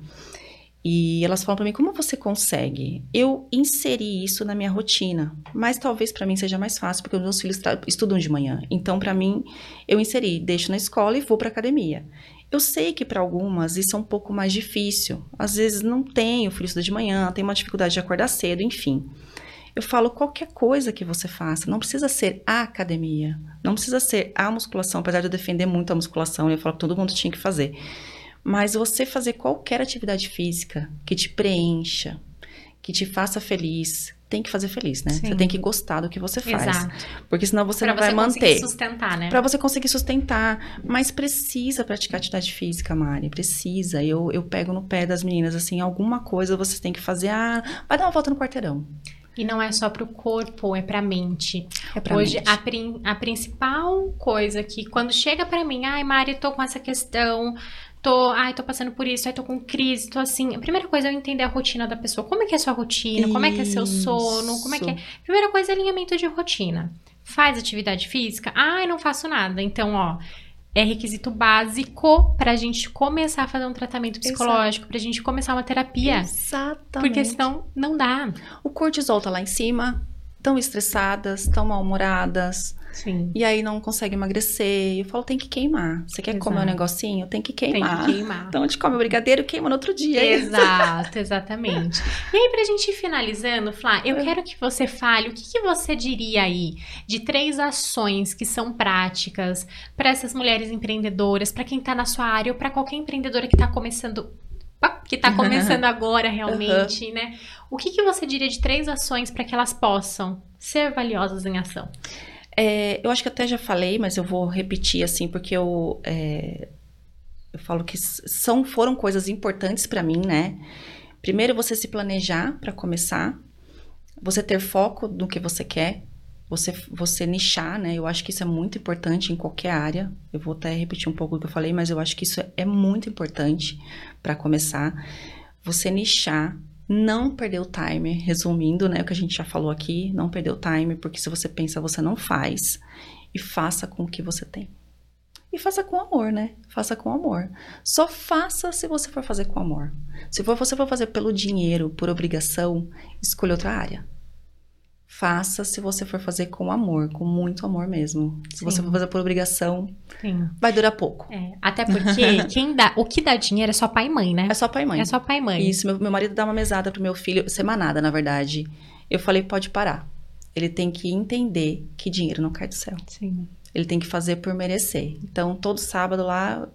E elas falam para mim: como você consegue? Eu inseri isso na minha rotina, mas talvez para mim seja mais fácil, porque os meus filhos estudam de manhã. Então, para mim, eu inseri, deixo na escola e vou para academia. Eu sei que para algumas isso é um pouco mais difícil. Às vezes não tem, o filho estuda de manhã, tem uma dificuldade de acordar cedo, enfim. Eu falo qualquer coisa que você faça, não precisa ser a academia, não precisa ser a musculação, apesar de eu defender muito a musculação, eu falo que todo mundo tinha que fazer. Mas você fazer qualquer atividade física que te preencha, que te faça feliz, tem que fazer feliz, né? Sim. Você tem que gostar do que você faz. Exato. Porque senão você pra não você vai manter. Para você conseguir sustentar, né? Para você conseguir sustentar. Mas precisa praticar atividade física, Mari. Precisa. Eu, eu pego no pé das meninas, assim, alguma coisa você tem que fazer. Ah, vai dar uma volta no quarteirão. E não é só para o corpo, é para a mente. É pra Hoje, mente. A, prin, a principal coisa que quando chega para mim, ai, Mari, tô com essa questão, tô, ai, tô passando por isso, ai, tô com crise, tô assim. A primeira coisa é eu entender a rotina da pessoa. Como é que é a sua rotina? Isso. Como é que é seu sono? Como é que é? Primeira coisa é alinhamento de rotina. Faz atividade física? Ai, não faço nada. Então, ó, é requisito básico para a gente começar a fazer um tratamento psicológico, para a gente começar uma terapia. Exatamente. Porque senão não dá. O cortisol tá lá em cima, tão estressadas, tão mal-humoradas, Sim. E aí não consegue emagrecer. Eu falo, tem que queimar. Você quer Exato. comer um negocinho? Tem que queimar. Tem que queimar. Então a gente come o brigadeiro, queima no outro dia. Exato, exatamente. e aí, pra gente ir finalizando, Flá, eu é. quero que você fale o que, que você diria aí de três ações que são práticas para essas mulheres empreendedoras, para quem tá na sua área ou para qualquer empreendedora que tá começando que está [LAUGHS] começando agora realmente, uhum. né? O que, que você diria de três ações para que elas possam ser valiosas em ação? É, eu acho que até já falei, mas eu vou repetir assim, porque eu. É, eu falo que são foram coisas importantes para mim, né? Primeiro você se planejar para começar, você ter foco no que você quer, você você nichar, né? Eu acho que isso é muito importante em qualquer área. Eu vou até repetir um pouco o que eu falei, mas eu acho que isso é muito importante para começar. Você nichar, não perder o timer, resumindo, né, o que a gente já falou aqui, não perder o timer, porque se você pensa, você não faz e faça com o que você tem. E faça com amor, né? Faça com amor. Só faça se você for fazer com amor. Se for, você for fazer pelo dinheiro, por obrigação, escolha outra área. Faça se você for fazer com amor, com muito amor mesmo. Se Sim. você for fazer por obrigação, Sim. vai durar pouco. É, até porque [LAUGHS] quem dá, o que dá dinheiro é só pai e mãe, né? É só pai e mãe. É só pai e mãe. Isso, meu, meu marido dá uma mesada pro meu filho, semanada, na verdade. Eu falei, pode parar. Ele tem que entender que dinheiro não cai do céu. Sim. Ele tem que fazer por merecer. Então, todo sábado lá,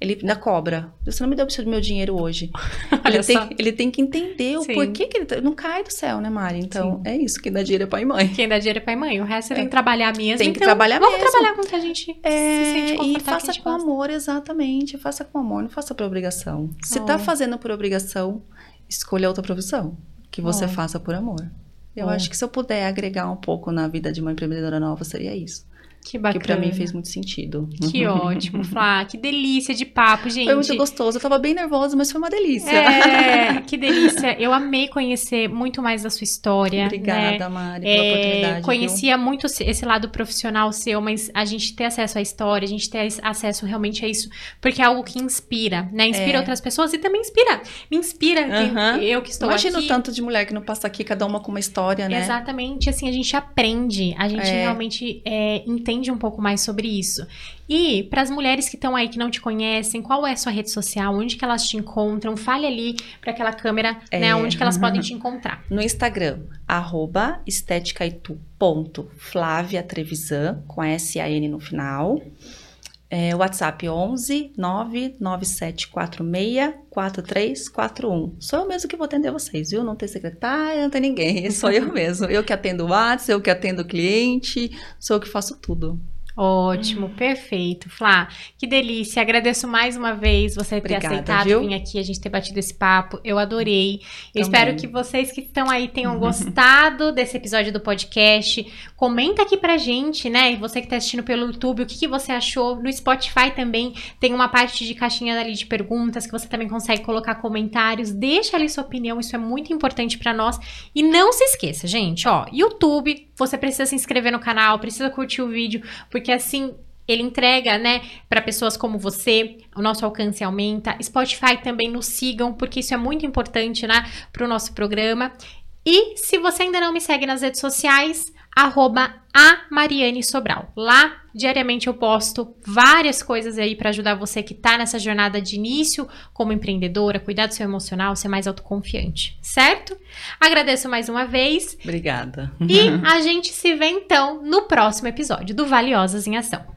ele ainda cobra. Você não me deu o meu dinheiro hoje. [LAUGHS] ele, tem, ele tem que entender o Sim. porquê que ele tá, não cai do céu, né, Mari? Então, Sim. é isso. Quem dá dinheiro é pai e mãe. Quem dá dinheiro é pai e mãe. O resto é. tem que trabalhar mesmo. Tem que então, trabalhar vamos mesmo. Vamos trabalhar com o que a gente é, se sente E faça com amor, exatamente. Faça com amor, não faça por obrigação. Se oh. tá fazendo por obrigação, escolha outra profissão. Que você oh. faça por amor. Eu oh. acho que se eu puder agregar um pouco na vida de uma empreendedora nova, seria isso. Que bacana. Que pra mim fez muito sentido. Que [LAUGHS] ótimo, Flá. Que delícia de papo, gente. Foi muito gostoso. Eu tava bem nervosa, mas foi uma delícia. É, [LAUGHS] que delícia. Eu amei conhecer muito mais da sua história. Obrigada, né? Mari, pela é, oportunidade. Conhecia viu? muito esse lado profissional seu, mas a gente ter acesso à história, a gente ter acesso realmente a isso, porque é algo que inspira, né? Inspira é. outras pessoas e também inspira. Me inspira uhum. eu que estou Imagina aqui. Imagina o tanto de mulher que não passa aqui, cada uma com uma história, né? Exatamente. Assim, a gente aprende, a gente é. realmente é, entende entende um pouco mais sobre isso. E para as mulheres que estão aí que não te conhecem, qual é a sua rede social? Onde que elas te encontram? Fale ali para aquela câmera, é, né? Onde que elas podem te [LAUGHS] encontrar? No Instagram, arroba Trevisan, com S-A-N no final. É, WhatsApp 11 99746 4341. Sou eu mesmo que vou atender vocês, viu? Não tem secretária, não tem ninguém. Sou eu [LAUGHS] mesmo. Eu que atendo o WhatsApp, eu que atendo o cliente, sou eu que faço tudo. Ótimo, perfeito. Flá, que delícia. Agradeço mais uma vez você ter Obrigada, aceitado viu? vir aqui, a gente ter batido esse papo. Eu adorei. Eu espero que vocês que estão aí tenham gostado desse episódio do podcast. Comenta aqui pra gente, né? E você que tá assistindo pelo YouTube, o que, que você achou. No Spotify também tem uma parte de caixinha ali de perguntas que você também consegue colocar comentários. Deixa ali sua opinião, isso é muito importante para nós. E não se esqueça, gente, ó, YouTube, você precisa se inscrever no canal, precisa curtir o vídeo, porque assim ele entrega, né, para pessoas como você, o nosso alcance aumenta. Spotify também nos sigam, porque isso é muito importante, né, para o nosso programa. E se você ainda não me segue nas redes sociais, arroba a Mariane Sobral. Lá, diariamente eu posto várias coisas aí para ajudar você que está nessa jornada de início como empreendedora, cuidar do seu emocional, ser mais autoconfiante, certo? Agradeço mais uma vez. Obrigada. E [LAUGHS] a gente se vê então no próximo episódio do Valiosas em Ação.